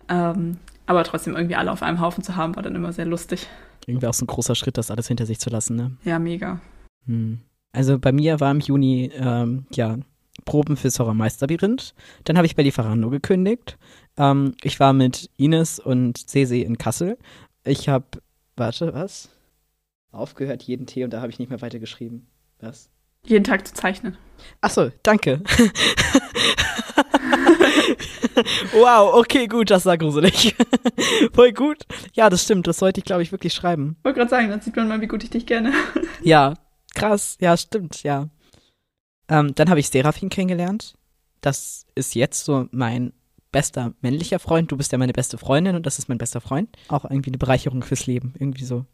ähm, aber trotzdem irgendwie alle auf einem Haufen zu haben, war dann immer sehr lustig. Irgendwie auch so ein großer Schritt, das alles hinter sich zu lassen, ne? Ja, mega. Hm. Also bei mir war im Juni, ähm, ja, Proben fürs Horrormeisterlabyrinth. Dann habe ich bei Lieferando gekündigt. Ähm, ich war mit Ines und Sese in Kassel. Ich habe, warte, was? Aufgehört jeden Tee und da habe ich nicht mehr weitergeschrieben. Was? Jeden Tag zu zeichnen. Achso, danke. (laughs) wow, okay, gut, das war gruselig. (laughs) Voll gut. Ja, das stimmt, das sollte ich, glaube ich, wirklich schreiben. Wollte gerade sagen, dann sieht man mal, wie gut ich dich kenne. (laughs) ja, krass, ja, stimmt, ja. Ähm, dann habe ich Seraphin kennengelernt. Das ist jetzt so mein bester männlicher Freund, du bist ja meine beste Freundin und das ist mein bester Freund. Auch irgendwie eine Bereicherung fürs Leben, irgendwie so.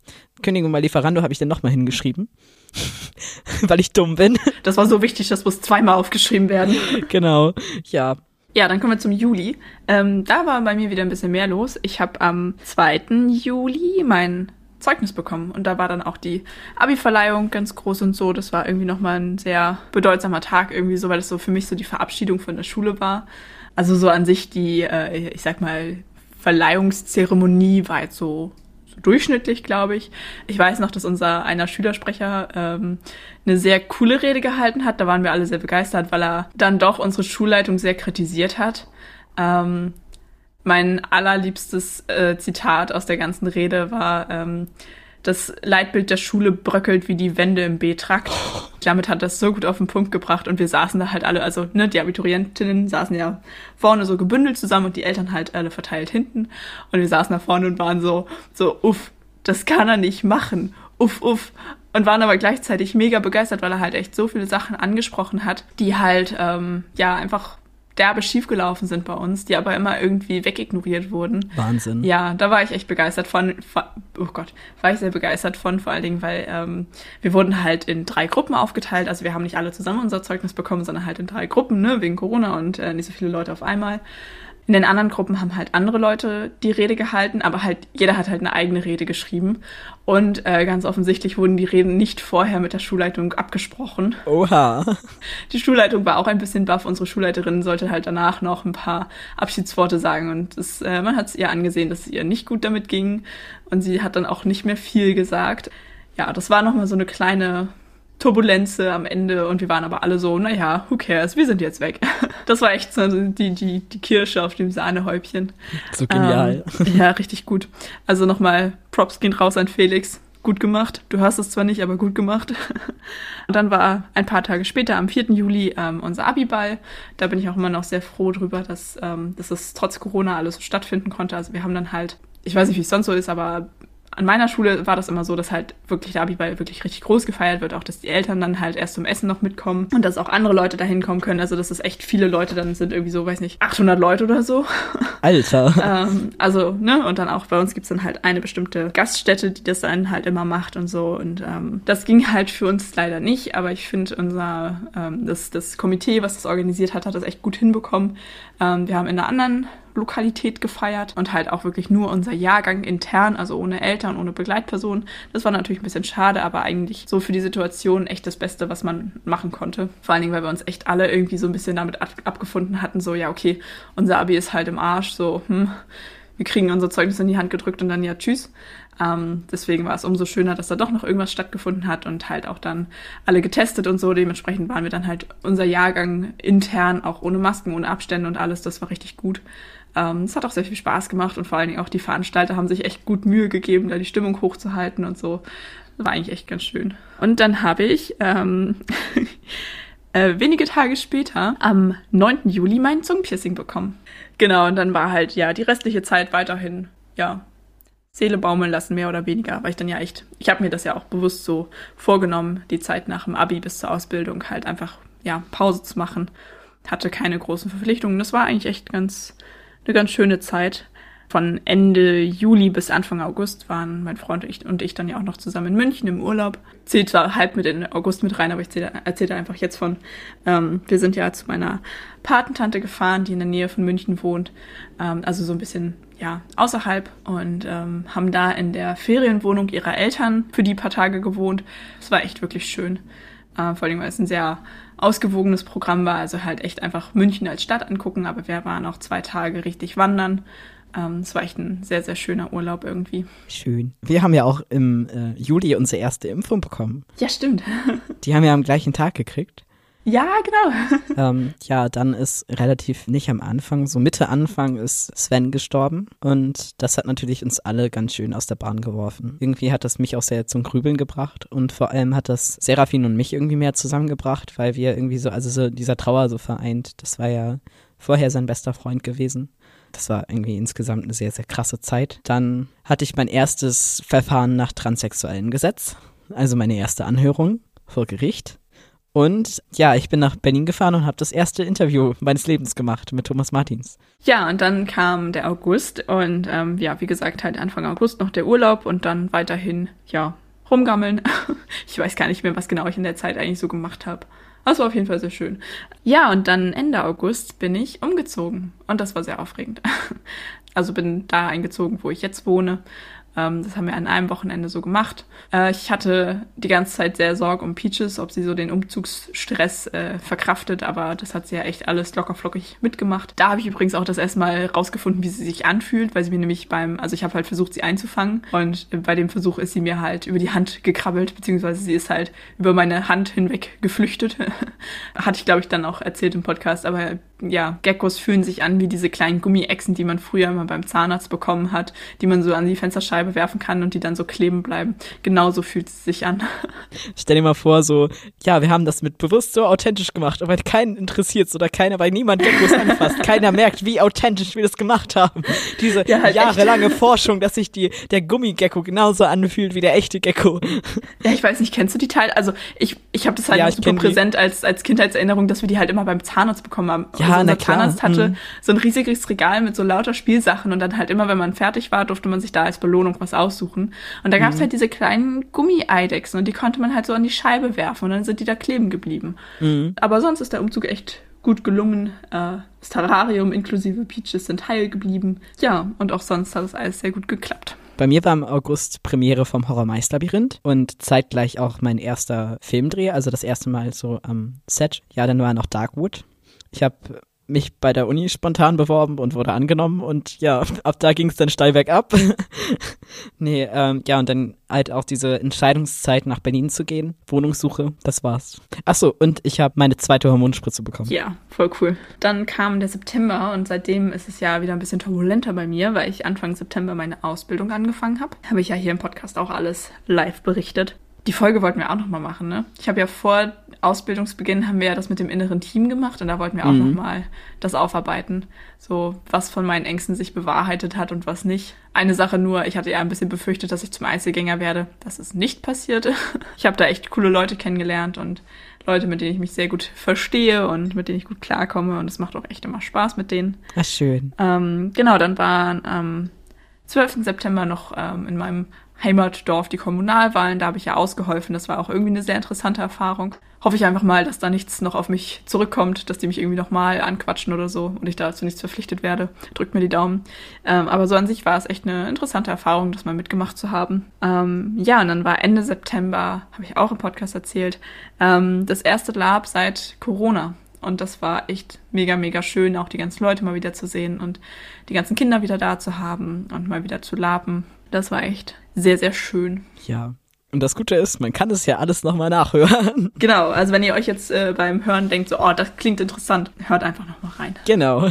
Kündigung mal Lieferando habe ich dann nochmal hingeschrieben, (laughs) weil ich dumm bin. Das war so wichtig, das muss zweimal aufgeschrieben werden. (laughs) genau, ja. Ja, dann kommen wir zum Juli. Ähm, da war bei mir wieder ein bisschen mehr los. Ich habe am 2. Juli mein Zeugnis bekommen. Und da war dann auch die Abi-Verleihung ganz groß und so. Das war irgendwie nochmal ein sehr bedeutsamer Tag irgendwie so, weil es so für mich so die Verabschiedung von der Schule war. Also so an sich die, äh, ich sag mal, Verleihungszeremonie war jetzt so, so durchschnittlich, glaube ich. Ich weiß noch, dass unser einer Schülersprecher ähm, eine sehr coole Rede gehalten hat. Da waren wir alle sehr begeistert, weil er dann doch unsere Schulleitung sehr kritisiert hat. Ähm, mein allerliebstes äh, Zitat aus der ganzen Rede war, ähm, das Leitbild der Schule bröckelt wie die Wände im B-Trakt. (laughs) Damit hat das so gut auf den Punkt gebracht und wir saßen da halt alle, also ne, die Abiturientinnen saßen ja vorne so gebündelt zusammen und die Eltern halt alle verteilt hinten und wir saßen da vorne und waren so, so, uff, das kann er nicht machen, uff, uff. Und waren aber gleichzeitig mega begeistert, weil er halt echt so viele Sachen angesprochen hat, die halt, ähm, ja, einfach derbe schiefgelaufen sind bei uns, die aber immer irgendwie wegignoriert wurden. Wahnsinn. Ja, da war ich echt begeistert von, oh Gott, war ich sehr begeistert von, vor allen Dingen, weil ähm, wir wurden halt in drei Gruppen aufgeteilt. Also wir haben nicht alle zusammen unser Zeugnis bekommen, sondern halt in drei Gruppen, ne, wegen Corona und äh, nicht so viele Leute auf einmal. In den anderen Gruppen haben halt andere Leute die Rede gehalten, aber halt jeder hat halt eine eigene Rede geschrieben. Und äh, ganz offensichtlich wurden die Reden nicht vorher mit der Schulleitung abgesprochen. Oha. (laughs) Die Schulleitung war auch ein bisschen baff. Unsere Schulleiterin sollte halt danach noch ein paar Abschiedsworte sagen. Und das, äh, man hat es ihr angesehen, dass es ihr nicht gut damit ging. Und sie hat dann auch nicht mehr viel gesagt. Ja, das war nochmal so eine kleine Turbulenze am Ende und wir waren aber alle so, naja, who cares, wir sind jetzt weg. (laughs) Das war echt so die, die, die Kirsche auf dem Sahnehäubchen. So genial. Ähm, ja, richtig gut. Also nochmal Props gehen raus an Felix. Gut gemacht. Du hast es zwar nicht, aber gut gemacht. (laughs) Und dann war ein paar Tage später, am 4. Juli, ähm, unser Abiball. Da bin ich auch immer noch sehr froh drüber, dass, ähm, dass es trotz Corona alles so stattfinden konnte. Also wir haben dann halt, ich weiß nicht, wie es sonst so ist, aber an meiner Schule war das immer so, dass halt wirklich der Abiball wirklich richtig groß gefeiert wird, auch dass die Eltern dann halt erst zum Essen noch mitkommen und dass auch andere Leute da hinkommen können. Also dass es echt viele Leute dann sind, irgendwie so, weiß nicht, 800 Leute oder so. (laughs) Alter. ähm, also, ne, und dann auch bei uns gibt's dann halt eine bestimmte Gaststätte, die das dann halt immer macht und so. Und ähm, das ging halt für uns leider nicht, aber ich finde unser, ähm, das, das Komitee, was das organisiert hat, hat das echt gut hinbekommen. Ähm, wir haben in einer anderen Lokalität gefeiert und halt auch wirklich nur unser Jahrgang intern, also ohne Eltern, ohne Begleitpersonen. Das war natürlich ein bisschen schade, aber eigentlich so für die Situation echt das Beste, was man machen konnte. Vor allen Dingen, weil wir uns echt alle irgendwie so ein bisschen damit ab abgefunden hatten, so ja, okay, unser Abi ist halt im Arsch, so, hm, wir kriegen unser Zeugnis in die Hand gedrückt und dann ja, tschüss. Ähm, deswegen war es umso schöner, dass da doch noch irgendwas stattgefunden hat und halt auch dann alle getestet und so. Dementsprechend waren wir dann halt unser Jahrgang intern, auch ohne Masken, ohne Abstände und alles. Das war richtig gut. Ähm, es hat auch sehr viel Spaß gemacht und vor allen Dingen auch die Veranstalter haben sich echt gut Mühe gegeben, da die Stimmung hochzuhalten und so. War eigentlich echt ganz schön. Und dann habe ich ähm, (laughs) äh, wenige Tage später, am 9. Juli, mein Zungenpiercing bekommen. Genau, und dann war halt ja die restliche Zeit weiterhin, ja, Seele baumeln lassen, mehr oder weniger, weil ich dann ja echt, ich habe mir das ja auch bewusst so vorgenommen, die Zeit nach dem Abi bis zur Ausbildung halt einfach, ja, Pause zu machen. Hatte keine großen Verpflichtungen. Das war eigentlich echt ganz, eine ganz schöne Zeit. Von Ende Juli bis Anfang August waren mein Freund und ich, und ich dann ja auch noch zusammen in München im Urlaub. Zählt zwar halb mit in August mit rein, aber ich erzähle einfach jetzt von. Ähm, wir sind ja zu meiner Patentante gefahren, die in der Nähe von München wohnt. Ähm, also so ein bisschen ja, außerhalb und ähm, haben da in der Ferienwohnung ihrer Eltern für die paar Tage gewohnt. Es war echt wirklich schön. Äh, vor allem, weil es ein sehr ausgewogenes Programm war, also halt echt einfach München als Stadt angucken, aber wir waren auch zwei Tage richtig wandern. Ähm, es war echt ein sehr, sehr schöner Urlaub irgendwie. Schön. Wir haben ja auch im äh, Juli unsere erste Impfung bekommen. Ja, stimmt. Die haben wir am gleichen Tag gekriegt. Ja, genau. (laughs) ähm, ja, dann ist relativ nicht am Anfang, so Mitte Anfang ist Sven gestorben und das hat natürlich uns alle ganz schön aus der Bahn geworfen. Irgendwie hat das mich auch sehr zum Grübeln gebracht und vor allem hat das Serafin und mich irgendwie mehr zusammengebracht, weil wir irgendwie so, also so dieser Trauer so vereint, das war ja vorher sein bester Freund gewesen. Das war irgendwie insgesamt eine sehr, sehr krasse Zeit. Dann hatte ich mein erstes Verfahren nach transsexuellen Gesetz, also meine erste Anhörung vor Gericht. Und ja, ich bin nach Berlin gefahren und habe das erste Interview meines Lebens gemacht mit Thomas Martins. Ja, und dann kam der August und ähm, ja, wie gesagt, halt Anfang August noch der Urlaub und dann weiterhin, ja, rumgammeln. (laughs) ich weiß gar nicht mehr, was genau ich in der Zeit eigentlich so gemacht habe. Das war auf jeden Fall sehr schön. Ja, und dann Ende August bin ich umgezogen und das war sehr aufregend. (laughs) Also bin da eingezogen, wo ich jetzt wohne ähm, das haben wir an einem Wochenende so gemacht. Äh, ich hatte die ganze Zeit sehr Sorge um Peaches, ob sie so den Umzugsstress äh, verkraftet, aber das hat sie ja echt alles lockerflockig mitgemacht. Da habe ich übrigens auch das erste Mal rausgefunden, wie sie sich anfühlt, weil sie mir nämlich beim, also ich habe halt versucht, sie einzufangen und bei dem Versuch ist sie mir halt über die Hand gekrabbelt, beziehungsweise sie ist halt über meine Hand hinweg geflüchtet. (laughs) Hatte ich, glaube ich, dann auch erzählt im Podcast, aber ja, Geckos fühlen sich an wie diese kleinen Gummiechsen, die man früher immer beim Zahnarzt bekommen hat, die man so an die Fensterscheibe werfen kann und die dann so kleben bleiben. Genauso fühlt es sich an. (laughs) Stell dir mal vor, so, ja, wir haben das mit bewusst so authentisch gemacht, aber keinen interessiert oder keiner, weil niemand Geckos anfasst. (laughs) Keiner merkt, wie authentisch wir das gemacht haben. Diese ja, halt jahrelange echt. Forschung, dass sich die, der Gummigecko genauso anfühlt wie der echte Gecko. Ja, ich weiß nicht, kennst du die Teile? Also ich, ich habe das halt ja, super präsent als, als Kindheitserinnerung, dass wir die halt immer beim Zahnarzt bekommen haben. Ja, also unser Zahnarzt hatte mhm. so ein riesiges Regal mit so lauter Spielsachen und dann halt immer, wenn man fertig war, durfte man sich da als Belohnung was aussuchen. Und da gab's mhm. halt diese kleinen Gummi-Eidechsen und die konnte man halt so an die Scheibe werfen und dann sind die da kleben geblieben. Mhm. Aber sonst ist der Umzug echt gut gelungen. Äh, das Terrarium inklusive Peaches sind heil geblieben. Ja, und auch sonst hat es alles sehr gut geklappt. Bei mir war im August Premiere vom Horror-Meisterlabyrinth und zeitgleich auch mein erster Filmdreh, also das erste Mal so am Set. Ja, dann war noch Darkwood. Ich habe mich bei der Uni spontan beworben und wurde angenommen und ja, (laughs) ab da ging es dann steil bergab. (laughs) nee, ähm, ja, und dann halt auch diese Entscheidungszeit nach Berlin zu gehen, Wohnungssuche, das war's. Achso, und ich habe meine zweite Hormonspritze bekommen. Ja, voll cool. Dann kam der September und seitdem ist es ja wieder ein bisschen turbulenter bei mir, weil ich Anfang September meine Ausbildung angefangen habe. Habe ich ja hier im Podcast auch alles live berichtet. Die Folge wollten wir auch nochmal machen, ne? Ich habe ja vor Ausbildungsbeginn haben wir ja das mit dem inneren Team gemacht und da wollten wir auch mhm. nochmal das aufarbeiten. So, was von meinen Ängsten sich bewahrheitet hat und was nicht. Eine Sache nur, ich hatte ja ein bisschen befürchtet, dass ich zum Einzelgänger werde. Das ist nicht passiert. (laughs) Ich habe da echt coole Leute kennengelernt und Leute, mit denen ich mich sehr gut verstehe und mit denen ich gut klarkomme und es macht auch echt immer Spaß mit denen. Ach, schön. Ähm, genau, dann waren am 12. September noch ähm, in meinem Heimatdorf die Kommunalwahlen. Da habe ich ja ausgeholfen. Das war auch irgendwie eine sehr interessante Erfahrung. Hoffe ich einfach mal, dass da nichts noch auf mich zurückkommt, dass die mich irgendwie nochmal anquatschen oder so und ich dazu nichts verpflichtet werde. Drückt mir die Daumen. Ähm, aber so an sich war es echt eine interessante Erfahrung, das mal mitgemacht zu haben. Ähm, ja, und dann war Ende September, habe ich auch im Podcast erzählt, ähm, das erste Lab seit Corona. Und das war echt mega, mega schön, auch die ganzen Leute mal wieder zu sehen und die ganzen Kinder wieder da zu haben und mal wieder zu laben. Das war echt sehr, sehr schön. Ja. Und das Gute ist, man kann es ja alles nochmal nachhören. (laughs) Genau, also wenn ihr euch jetzt äh, beim Hören denkt, so, oh, das klingt interessant, hört einfach nochmal rein. Genau.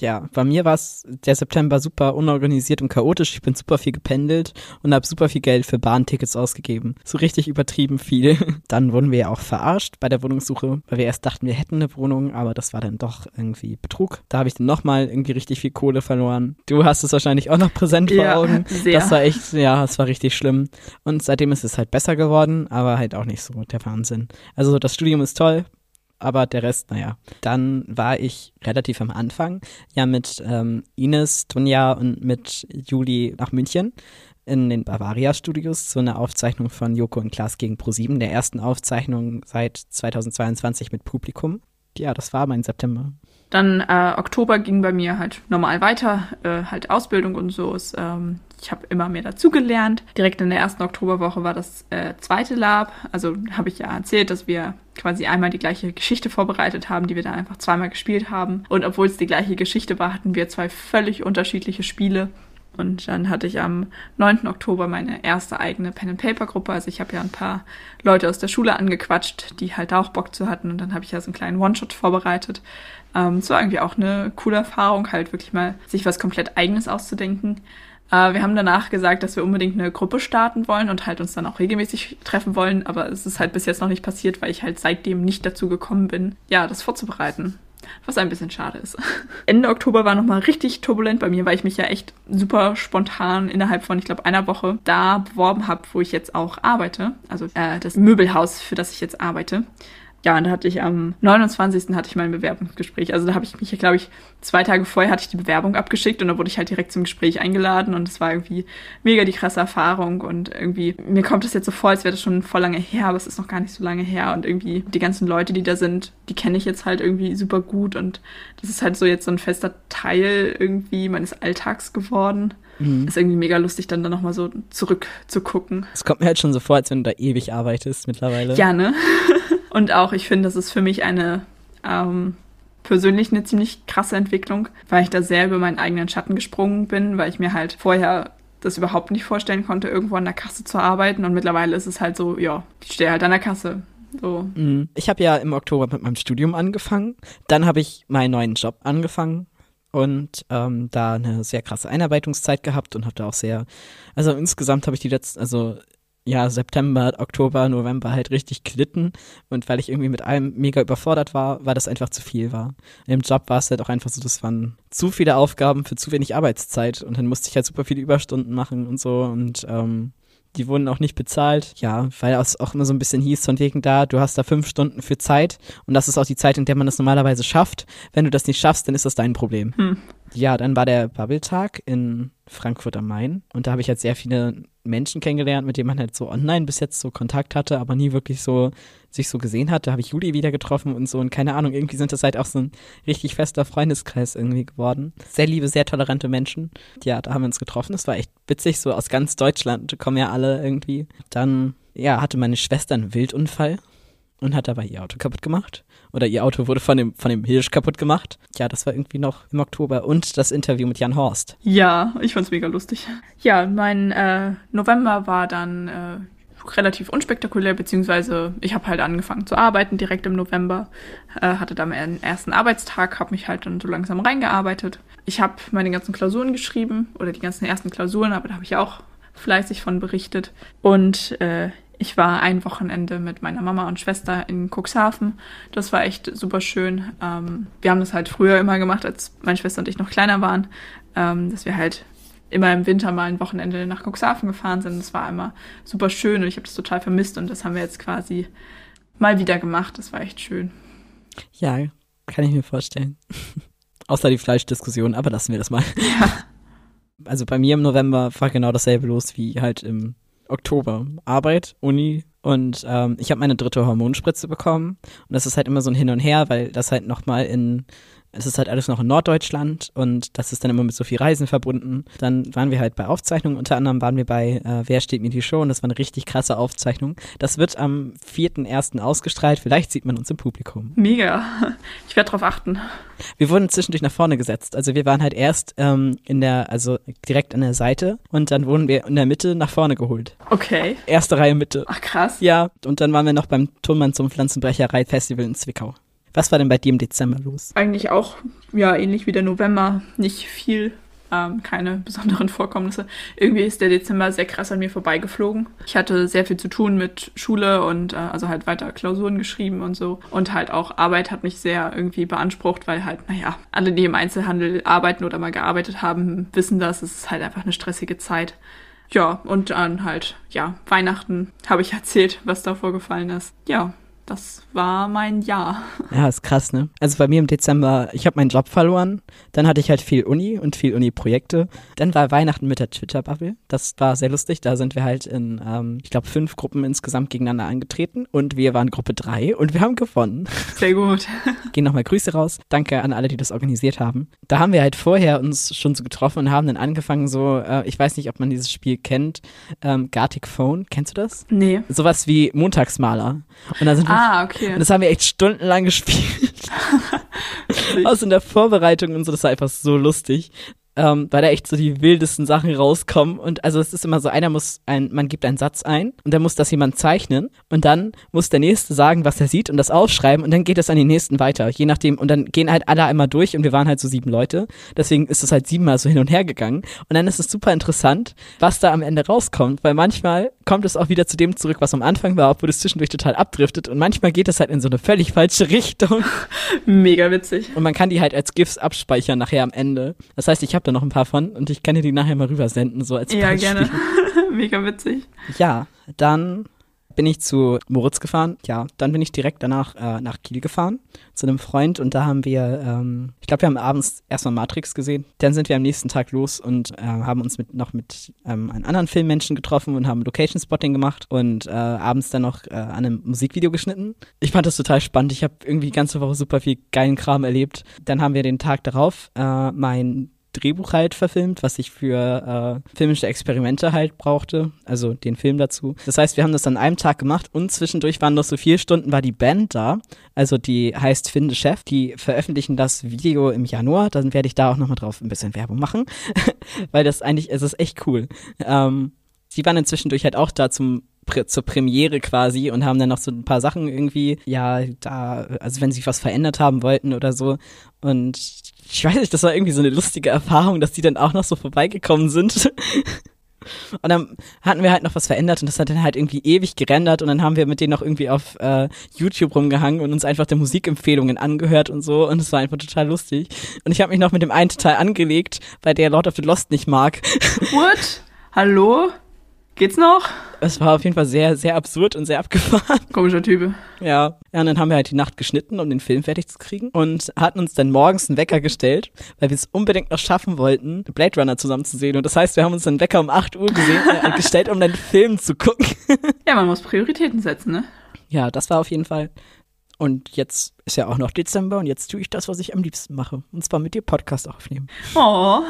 Ja, bei mir war es der September super unorganisiert und chaotisch. Ich bin super viel gependelt und habe super viel Geld für Bahntickets ausgegeben. So richtig übertrieben viel. (laughs) Dann wurden wir ja auch verarscht bei der Wohnungssuche, weil wir erst dachten, wir hätten eine Wohnung, aber das war dann doch irgendwie Betrug. Da habe ich dann nochmal irgendwie richtig viel Kohle verloren. Du hast es wahrscheinlich auch noch präsent vor ja, Augen. Sehr. Das war echt, ja, das war richtig schlimm. Und seitdem ist es halt besser geworden, aber halt auch nicht so der Wahnsinn. Also das Studium ist toll, aber der Rest, naja. Dann war ich relativ am Anfang ja mit ähm, Ines, Tunja und mit Juli nach München in den Bavaria Studios zu einer Aufzeichnung von Joko und Klaas gegen Pro7, der ersten Aufzeichnung seit 2022 mit Publikum. Ja, das war mein September. Dann äh, Oktober ging bei mir halt normal weiter, äh, halt Ausbildung und so. Ist, ähm, ich habe immer mehr dazugelernt. Direkt in der ersten Oktoberwoche war das äh, zweite Lab. Also habe ich ja erzählt, dass wir quasi einmal die gleiche Geschichte vorbereitet haben, die wir dann einfach zweimal gespielt haben. Und obwohl es die gleiche Geschichte war, hatten wir zwei völlig unterschiedliche Spiele. Und dann hatte ich am 9. Oktober meine erste eigene Pen-and-Paper-Gruppe. Also ich habe ja ein paar Leute aus der Schule angequatscht, die halt auch Bock zu hatten. Und dann habe ich ja so einen kleinen One-Shot vorbereitet. Ähm, war irgendwie auch eine coole Erfahrung, halt wirklich mal sich was komplett Eigenes auszudenken. Äh, wir haben danach gesagt, dass wir unbedingt eine Gruppe starten wollen und halt uns dann auch regelmäßig treffen wollen. Aber es ist halt bis jetzt noch nicht passiert, weil ich halt seitdem nicht dazu gekommen bin, ja, das vorzubereiten was ein bisschen schade ist. Ende Oktober war nochmal richtig turbulent bei mir, weil ich mich ja echt super spontan innerhalb von, ich glaube, einer Woche da beworben habe, wo ich jetzt auch arbeite. Also äh, das Möbelhaus, für das ich jetzt arbeite ja, und da hatte ich am 29. hatte ich mein Bewerbungsgespräch. Also da habe ich mich, glaube ich, zwei Tage vorher hatte ich die Bewerbung abgeschickt und da wurde ich halt direkt zum Gespräch eingeladen und es war irgendwie mega die krasse Erfahrung und irgendwie, mir kommt es jetzt so vor, als wäre das schon voll lange her, aber es ist noch gar nicht so lange her und irgendwie die ganzen Leute, die da sind, die kenne ich jetzt halt irgendwie super gut und das ist halt so jetzt so ein fester Teil irgendwie meines Alltags geworden. Mhm. Ist irgendwie mega lustig, dann da nochmal so zurückzugucken. Es kommt mir halt schon so vor, als wenn du da ewig arbeitest mittlerweile. Ja, ne? (laughs) Und auch, ich finde, das ist für mich eine ähm, persönlich eine ziemlich krasse Entwicklung, weil ich da sehr über meinen eigenen Schatten gesprungen bin, weil ich mir halt vorher das überhaupt nicht vorstellen konnte, irgendwo an der Kasse zu arbeiten. Und mittlerweile ist es halt so, ja, ich stehe halt an der Kasse. So. Mhm. Ich habe ja im Oktober mit meinem Studium angefangen. Dann habe ich meinen neuen Job angefangen und ähm, da eine sehr krasse Einarbeitungszeit gehabt und habe da auch sehr, also insgesamt habe ich die letzten, also ja, September, Oktober, November halt richtig glitten. Und weil ich irgendwie mit allem mega überfordert war, weil das einfach zu viel war. Im Job war es halt auch einfach so, das waren zu viele Aufgaben für zu wenig Arbeitszeit. Und dann musste ich halt super viele Überstunden machen und so. Und ähm, die wurden auch nicht bezahlt. Ja, weil es auch immer so ein bisschen hieß von wegen da, du hast da fünf Stunden für Zeit und das ist auch die Zeit, in der man das normalerweise schafft. Wenn du das nicht schaffst, dann ist das dein Problem. Hm. Ja, dann war der Bubble-Tag in Frankfurt am Main und da habe ich halt sehr viele Menschen kennengelernt, mit denen man halt so online bis jetzt so Kontakt hatte, aber nie wirklich so sich so gesehen hat. Da habe ich Juli wieder getroffen und so und keine Ahnung, irgendwie sind das halt auch so ein richtig fester Freundeskreis irgendwie geworden. Sehr liebe, sehr tolerante Menschen. Ja, da haben wir uns getroffen. Das war echt witzig, so aus ganz Deutschland kommen ja alle irgendwie. Dann, ja, hatte meine Schwester einen Wildunfall und hat dabei ihr Auto kaputt gemacht. Oder ihr Auto wurde von dem, von dem Hirsch kaputt gemacht. Ja, das war irgendwie noch im Oktober. Und das Interview mit Jan Horst. Ja, ich fand's mega lustig. Ja, mein äh, November war dann äh, relativ unspektakulär, beziehungsweise ich habe halt angefangen zu arbeiten direkt im November, äh, hatte da meinen ersten Arbeitstag, habe mich halt dann so langsam reingearbeitet. Ich habe meine ganzen Klausuren geschrieben oder die ganzen ersten Klausuren, aber da habe ich auch fleißig von berichtet. Und äh, ich war ein Wochenende mit meiner Mama und Schwester in Cuxhaven. Das war echt super schön. Ähm, wir haben das halt früher immer gemacht, als meine Schwester und ich noch kleiner waren, ähm, dass wir halt immer im Winter mal ein Wochenende nach Cuxhaven gefahren sind. Das war immer super schön und ich habe das total vermisst und das haben wir jetzt quasi mal wieder gemacht. Das war echt schön. Ja, kann ich mir vorstellen. (laughs) Außer die Fleischdiskussion, aber lassen wir das mal. Ja. Also bei mir im November war genau dasselbe los wie halt im Oktober. Arbeit, Uni und ähm, ich habe meine dritte Hormonspritze bekommen. Und das ist halt immer so ein Hin und Her, weil das halt nochmal in es ist halt alles noch in Norddeutschland und das ist dann immer mit so viel Reisen verbunden. Dann waren wir halt bei Aufzeichnungen, unter anderem waren wir bei äh, Wer steht mir die Show und das war eine richtig krasse Aufzeichnung. Das wird am 4.1. ausgestrahlt, vielleicht sieht man uns im Publikum. Mega, ich werde drauf achten. Wir wurden zwischendurch nach vorne gesetzt, also wir waren halt erst ähm, in der, also direkt an der Seite und dann wurden wir in der Mitte nach vorne geholt. Okay. Erste Reihe Mitte. Ach krass. Ja, und dann waren wir noch beim Tonmann zum Pflanzenbrecherei Festival in Zwickau. Was war denn bei dir im Dezember los? Eigentlich auch, ja, ähnlich wie der November. Nicht viel, ähm, keine besonderen Vorkommnisse. Irgendwie ist der Dezember sehr krass an mir vorbeigeflogen. Ich hatte sehr viel zu tun mit Schule und äh, also halt weiter Klausuren geschrieben und so. Und halt auch Arbeit hat mich sehr irgendwie beansprucht, weil halt, naja, alle, die im Einzelhandel arbeiten oder mal gearbeitet haben, wissen das. Es ist halt einfach eine stressige Zeit. Ja, und dann halt, ja, Weihnachten habe ich (laughs) erzählt, was da vorgefallen ist. Ja, das war mein Jahr. Ja, ist krass, ne? Also bei mir im Dezember, ich habe meinen Job verloren, dann hatte ich halt viel Uni und viel Uni-Projekte. Dann war Weihnachten mit der Twitter-Bubble. Das war sehr lustig. Da sind wir halt in, ähm, ich glaube, fünf Gruppen insgesamt gegeneinander angetreten und wir waren Gruppe drei und wir haben gewonnen. Sehr gut. (laughs) Gehen nochmal Grüße raus. Danke an alle, die das organisiert haben. Da haben wir halt vorher uns schon so getroffen und haben dann angefangen so, äh, ich weiß nicht, ob man dieses Spiel kennt, ähm, Gartic Phone. Kennst du das? Nee. Sowas wie Montagsmaler. Und da sind wir Ah, okay. Und das haben wir echt stundenlang (laughs) gespielt. (laughs) Aus in der Vorbereitung und so, das war einfach so lustig ähm, weil da echt so die wildesten Sachen rauskommen. Und also es ist immer so, einer muss ein, man gibt einen Satz ein und dann muss das jemand zeichnen und dann muss der nächste sagen, was er sieht und das aufschreiben und dann geht es an die nächsten weiter. Je nachdem, und dann gehen halt alle einmal durch und wir waren halt so sieben Leute. Deswegen ist es halt siebenmal so hin und her gegangen. Und dann ist es super interessant, was da am Ende rauskommt, weil manchmal kommt es auch wieder zu dem zurück, was am Anfang war, obwohl es zwischendurch total abdriftet und manchmal geht es halt in so eine völlig falsche Richtung. (laughs) Mega witzig. Und man kann die halt als GIFs abspeichern nachher am Ende. Das heißt, ich habe da noch ein paar von und ich kann dir die nachher mal rübersenden, so als Ja, Beispiel. gerne. (laughs) Mega witzig. Ja, dann bin ich zu Moritz gefahren. Ja, dann bin ich direkt danach äh, nach Kiel gefahren zu einem Freund und da haben wir, ähm, ich glaube, wir haben abends erstmal Matrix gesehen. Dann sind wir am nächsten Tag los und äh, haben uns mit, noch mit ähm, einem anderen Filmmenschen getroffen und haben Location Spotting gemacht und äh, abends dann noch äh, an einem Musikvideo geschnitten. Ich fand das total spannend. Ich habe irgendwie die ganze Woche super viel geilen Kram erlebt. Dann haben wir den Tag darauf äh, mein Drehbuch halt verfilmt, was ich für äh, filmische Experimente halt brauchte, also den Film dazu. Das heißt, wir haben das an einem Tag gemacht und zwischendurch waren noch so vier Stunden war die Band da, also die heißt Finde Chef, die veröffentlichen das Video im Januar, dann werde ich da auch nochmal drauf ein bisschen Werbung machen, (laughs) weil das eigentlich, es ist echt cool. Ähm, die waren inzwischen durch halt auch da zum zur Premiere quasi und haben dann noch so ein paar Sachen irgendwie, ja, da, also wenn sie was verändert haben wollten oder so. Und ich weiß nicht, das war irgendwie so eine lustige Erfahrung, dass die dann auch noch so vorbeigekommen sind. (laughs) Und dann hatten wir halt noch was verändert und das hat dann halt irgendwie ewig gerendert und dann haben wir mit denen noch irgendwie auf äh, YouTube rumgehangen und uns einfach der Musikempfehlungen angehört und so und es war einfach total lustig. Und ich habe mich noch mit dem einen total angelegt, weil der Lord of the Lost nicht mag. (laughs) What? Hallo? Geht's noch? Es war auf jeden Fall sehr, sehr absurd und sehr abgefahren. (laughs) Komischer Typ. Ja. Ja, und dann haben wir halt die Nacht geschnitten, um den Film fertig zu kriegen und hatten uns dann morgens einen Wecker gestellt, weil wir es unbedingt noch schaffen wollten, Blade Runner zusammen zu sehen. Und das heißt, wir haben uns einen Wecker um 8 Uhr gesehen, (laughs) äh, gestellt, um den Film zu gucken. (laughs) ja, man muss Prioritäten setzen, ne? Ja, das war auf jeden Fall. Und jetzt ist ja auch noch Dezember und jetzt tue ich das, was ich am liebsten mache. Und zwar mit dir Podcast aufnehmen. Oh.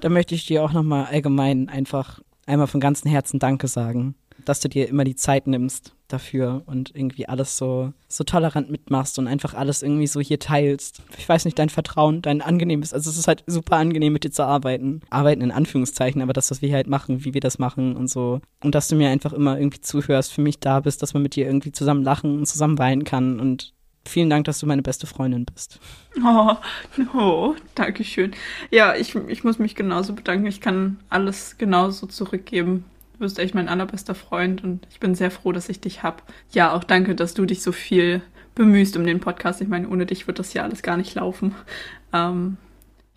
da möchte ich dir auch nochmal allgemein einfach einmal von ganzem Herzen Danke sagen. dass du dir immer die Zeit nimmst dafür und irgendwie alles so, so tolerant mitmachst und einfach alles irgendwie so hier teilst. Ich weiß nicht, dein Vertrauen, dein angenehmes, also es ist halt super angenehm mit dir zu arbeiten. Arbeiten in Anführungszeichen, aber das, was wir hier halt machen, wie wir das machen und so. Und dass du mir einfach immer irgendwie zuhörst, für mich da bist, dass man mit dir irgendwie zusammen lachen und zusammen weinen kann und Vielen Dank, dass du meine beste Freundin bist. Oh, oh danke schön. Ja, ich, ich muss mich genauso bedanken. Ich kann alles genauso zurückgeben. Du bist echt mein allerbester Freund und ich bin sehr froh, dass ich dich habe. Ja, auch danke, dass du dich so viel bemühst um den Podcast. Ich meine, ohne dich wird das hier alles gar nicht laufen. Ähm,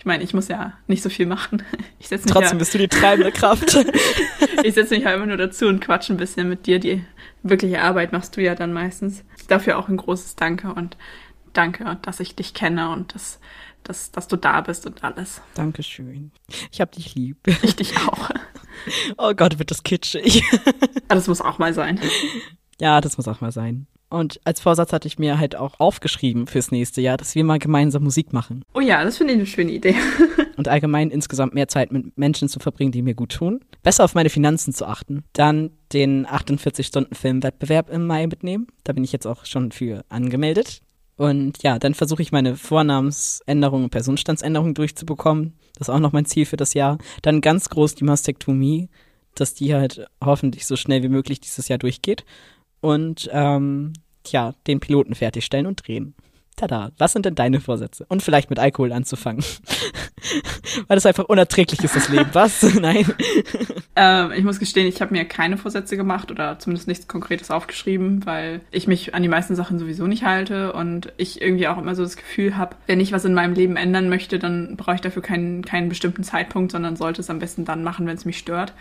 ich meine, ich muss ja nicht so viel machen. (laughs) Ich setz Trotzdem ja, bist du die treibende Kraft. (laughs) ich setze mich halt immer nur dazu und quatsche ein bisschen mit dir. Die wirkliche Arbeit machst du ja dann meistens. Dafür auch ein großes Danke und danke, dass ich dich kenne und dass, dass, dass du da bist und alles. Dankeschön. Ich hab dich lieb. Ich dich auch. Oh Gott, wird das kitschig. Das muss auch mal sein. Ja, das muss auch mal sein. Und als Vorsatz hatte ich mir halt auch aufgeschrieben fürs nächste Jahr, dass wir mal gemeinsam Musik machen. Oh ja, das finde ich eine schöne Idee. (laughs) und allgemein insgesamt mehr Zeit mit Menschen zu verbringen, die mir gut tun. Besser auf meine Finanzen zu achten. Dann den 48-Stunden-Filmwettbewerb im Mai mitnehmen. Da bin ich jetzt auch schon für angemeldet. Und ja, dann versuche ich meine Vornamensänderung und Personenstandsänderung durchzubekommen. Das ist auch noch mein Ziel für das Jahr. Dann ganz groß die Mastektomie, dass die halt hoffentlich so schnell wie möglich dieses Jahr durchgeht und ähm, tja, den Piloten fertigstellen und drehen. Tada, was sind denn deine Vorsätze? Und vielleicht mit Alkohol anzufangen. (laughs) Weil das einfach unerträglich ist, das Leben. Was? (laughs) Nein. Ähm, ich muss gestehen, ich habe mir keine Vorsätze gemacht oder zumindest nichts Konkretes aufgeschrieben, weil ich mich an die meisten Sachen sowieso nicht halte und ich irgendwie auch immer so das Gefühl habe, wenn ich was in meinem Leben ändern möchte, dann brauche ich dafür keinen, keinen bestimmten Zeitpunkt, sondern sollte es am besten dann machen, wenn es mich stört.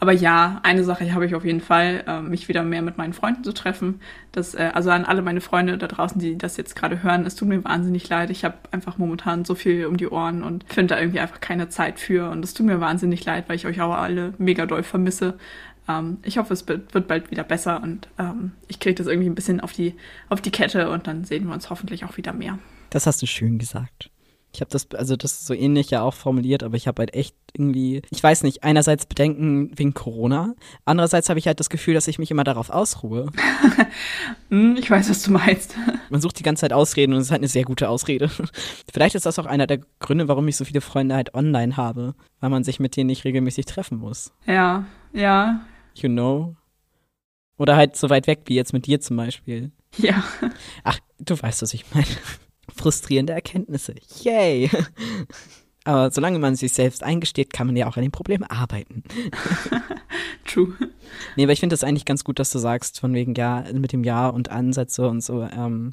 Aber ja, eine Sache habe ich auf jeden Fall, äh, mich wieder mehr mit meinen Freunden zu treffen. Das, äh, also an alle meine Freunde da draußen, die das jetzt gerade hören, es tut mir wahnsinnig leid. Ich habe einfach momentan so viel um die Ohren und finde da irgendwie einfach keine Zeit für. Und es tut mir wahnsinnig leid, weil ich euch auch alle mega doll vermisse. Ähm, ich hoffe, es wird bald wieder besser und ähm, ich kriege das irgendwie ein bisschen auf die, auf die Kette und dann sehen wir uns hoffentlich auch wieder mehr. Das hast du schön gesagt. Ich habe das, also das so ähnlich ja auch formuliert, aber ich habe halt echt irgendwie, ich weiß nicht, einerseits Bedenken wegen Corona, andererseits habe ich halt das Gefühl, dass ich mich immer darauf ausruhe. (laughs) Hm, ich weiß, was du meinst. (laughs) Man sucht die ganze Zeit Ausreden und es ist halt eine sehr gute Ausrede. (laughs) Vielleicht ist das auch einer der Gründe, warum ich so viele Freunde halt online habe, weil man sich mit denen nicht regelmäßig treffen muss. Ja, ja. You know? Oder halt so weit weg wie jetzt mit dir zum Beispiel. Ja. Ach, du weißt, was ich meine frustrierende Erkenntnisse. Yay! (laughs) Aber solange man sich selbst eingesteht, kann man ja auch an den Problemen arbeiten. (laughs) True. Nee, aber ich finde das eigentlich ganz gut, dass du sagst, von wegen ja, mit dem Ja und Ansätze und so, ähm,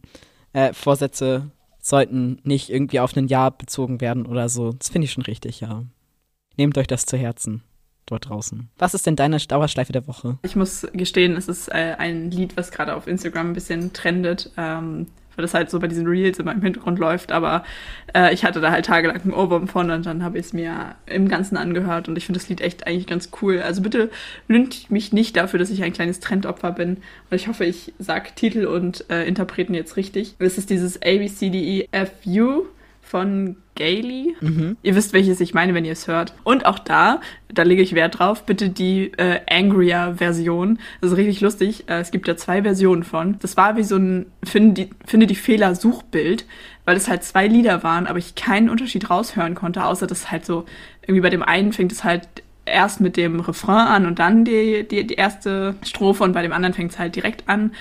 äh, Vorsätze sollten nicht irgendwie auf ein Jahr bezogen werden oder so. Das finde ich schon richtig, ja. Nehmt euch das zu Herzen dort draußen. Was ist denn deine Dauerschleife der Woche? Ich muss gestehen, es ist äh, ein Lied, was gerade auf Instagram ein bisschen trendet. Ähm, weil das halt so bei diesen Reels immer im Hintergrund läuft. Aber äh, ich hatte da halt tagelang einen Ohrwurm von und dann habe ich es mir im Ganzen angehört und ich finde das Lied echt eigentlich ganz cool. Also bitte lünt mich nicht dafür, dass ich ein kleines Trendopfer bin. Und ich hoffe, ich sage Titel und äh, Interpreten jetzt richtig. Es ist dieses ABCDEFU von Gailey. Mhm. Ihr wisst, welches ich meine, wenn ihr es hört. Und auch da, da lege ich Wert drauf, bitte die äh, Angrier-Version. Das ist richtig lustig. Äh, es gibt ja zwei Versionen von. Das war wie so ein Finde die, finde die Fehler-Suchbild, weil es halt zwei Lieder waren, aber ich keinen Unterschied raushören konnte, außer dass halt so, irgendwie bei dem einen fängt es halt erst mit dem Refrain an und dann die, die, die erste Strophe und bei dem anderen fängt es halt direkt an.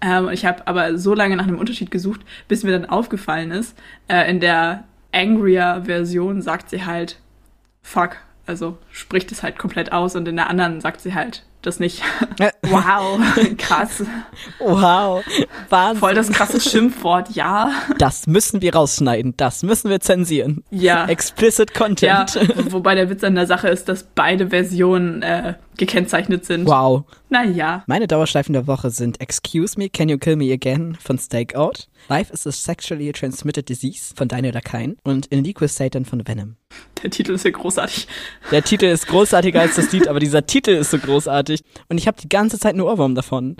Ähm, ich habe aber so lange nach einem Unterschied gesucht, bis mir dann aufgefallen ist, äh, in der Angrier-Version sagt sie halt fuck, also spricht es halt komplett aus und in der anderen sagt sie halt das nicht. (laughs) wow, krass. Wow, Wahnsinn. Voll das krasse Schimpfwort, ja. Das müssen wir rausschneiden, das müssen wir zensieren. Ja. Explicit Content. Ja, wobei der Witz an der Sache ist, dass beide Versionen äh, gekennzeichnet sind. Wow. Naja. Meine Dauerschleifen der Woche sind Excuse Me, Can You Kill Me Again von Stakeout, Life is a Sexually Transmitted Disease von oder Kein und In Liquid Satan von Venom. Der Titel ist ja großartig. Der Titel ist großartiger als das Lied, aber dieser Titel ist so großartig und ich habe die ganze Zeit einen Ohrwurm davon.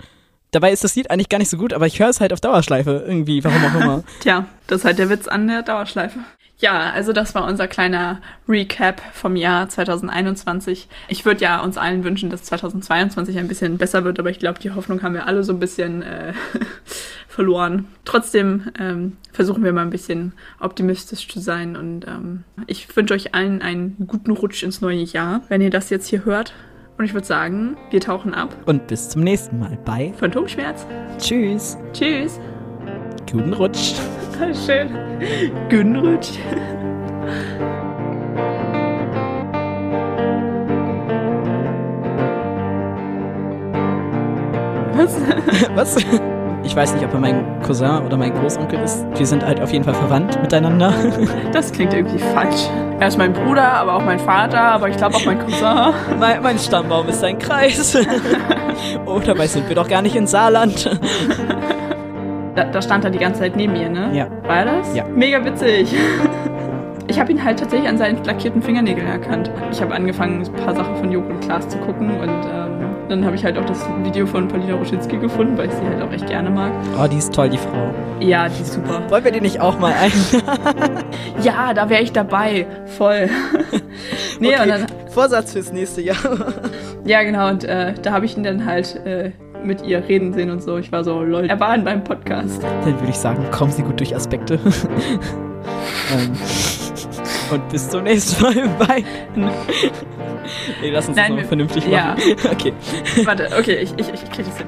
Dabei ist das Lied eigentlich gar nicht so gut, aber ich höre es halt auf Dauerschleife irgendwie, warum auch immer. (laughs) Tja, das ist halt der Witz an der Dauerschleife. Ja, also das war unser kleiner Recap vom Jahr 2021. Ich würde ja uns allen wünschen, dass 2022 ein bisschen besser wird, aber ich glaube, die Hoffnung haben wir alle so ein bisschen äh, (laughs) verloren. Trotzdem ähm, versuchen wir mal ein bisschen optimistisch zu sein und ähm, ich wünsche euch allen einen guten Rutsch ins neue Jahr, wenn ihr das jetzt hier hört. Und ich würde sagen, wir tauchen ab. Und bis zum nächsten Mal bei Phantomschmerz. Tschüss. Tschüss. Guten Rutsch. Schön. Guten Rutsch. Was? Was? Ich weiß nicht, ob er mein Cousin oder mein Großonkel ist. Wir sind halt auf jeden Fall verwandt miteinander. Das klingt irgendwie falsch. Er ist mein Bruder, aber auch mein Vater, aber ich glaube auch mein Cousin. Mein, mein Stammbaum ist ein Kreis. (laughs) oh, dabei sind wir doch gar nicht in Saarland. Da, da stand er die ganze Zeit neben mir, ne? Ja. War das? Ja. Mega witzig. (laughs) Ich habe ihn halt tatsächlich an seinen lackierten Fingernägeln erkannt. Ich habe angefangen, ein paar Sachen von Joko und Klaas zu gucken und ähm, dann habe ich halt auch das Video von Paulina Roschinski gefunden, weil ich sie halt auch echt gerne mag. Oh, die ist toll, die Frau. Ja, die ist super. Wollen wir die nicht auch mal ein? (laughs) Ja, da wäre ich dabei. Voll. (laughs) nee, Okay, und dann, Vorsatz fürs nächste Jahr. ja genau, und äh, da habe ich ihn dann halt äh, mit ihr reden sehen und so. Ich war so, lol, er war in meinem Podcast. Dann würde ich sagen, kommen Sie gut durch Aspekte. (laughs) ähm, und bis zum nächsten Mal. (laughs) Bye. nee, lass uns Nein, das wir- noch vernünftig ja. machen. (laughs) Okay. Warte, okay, ich, ich, ich krieg das hin.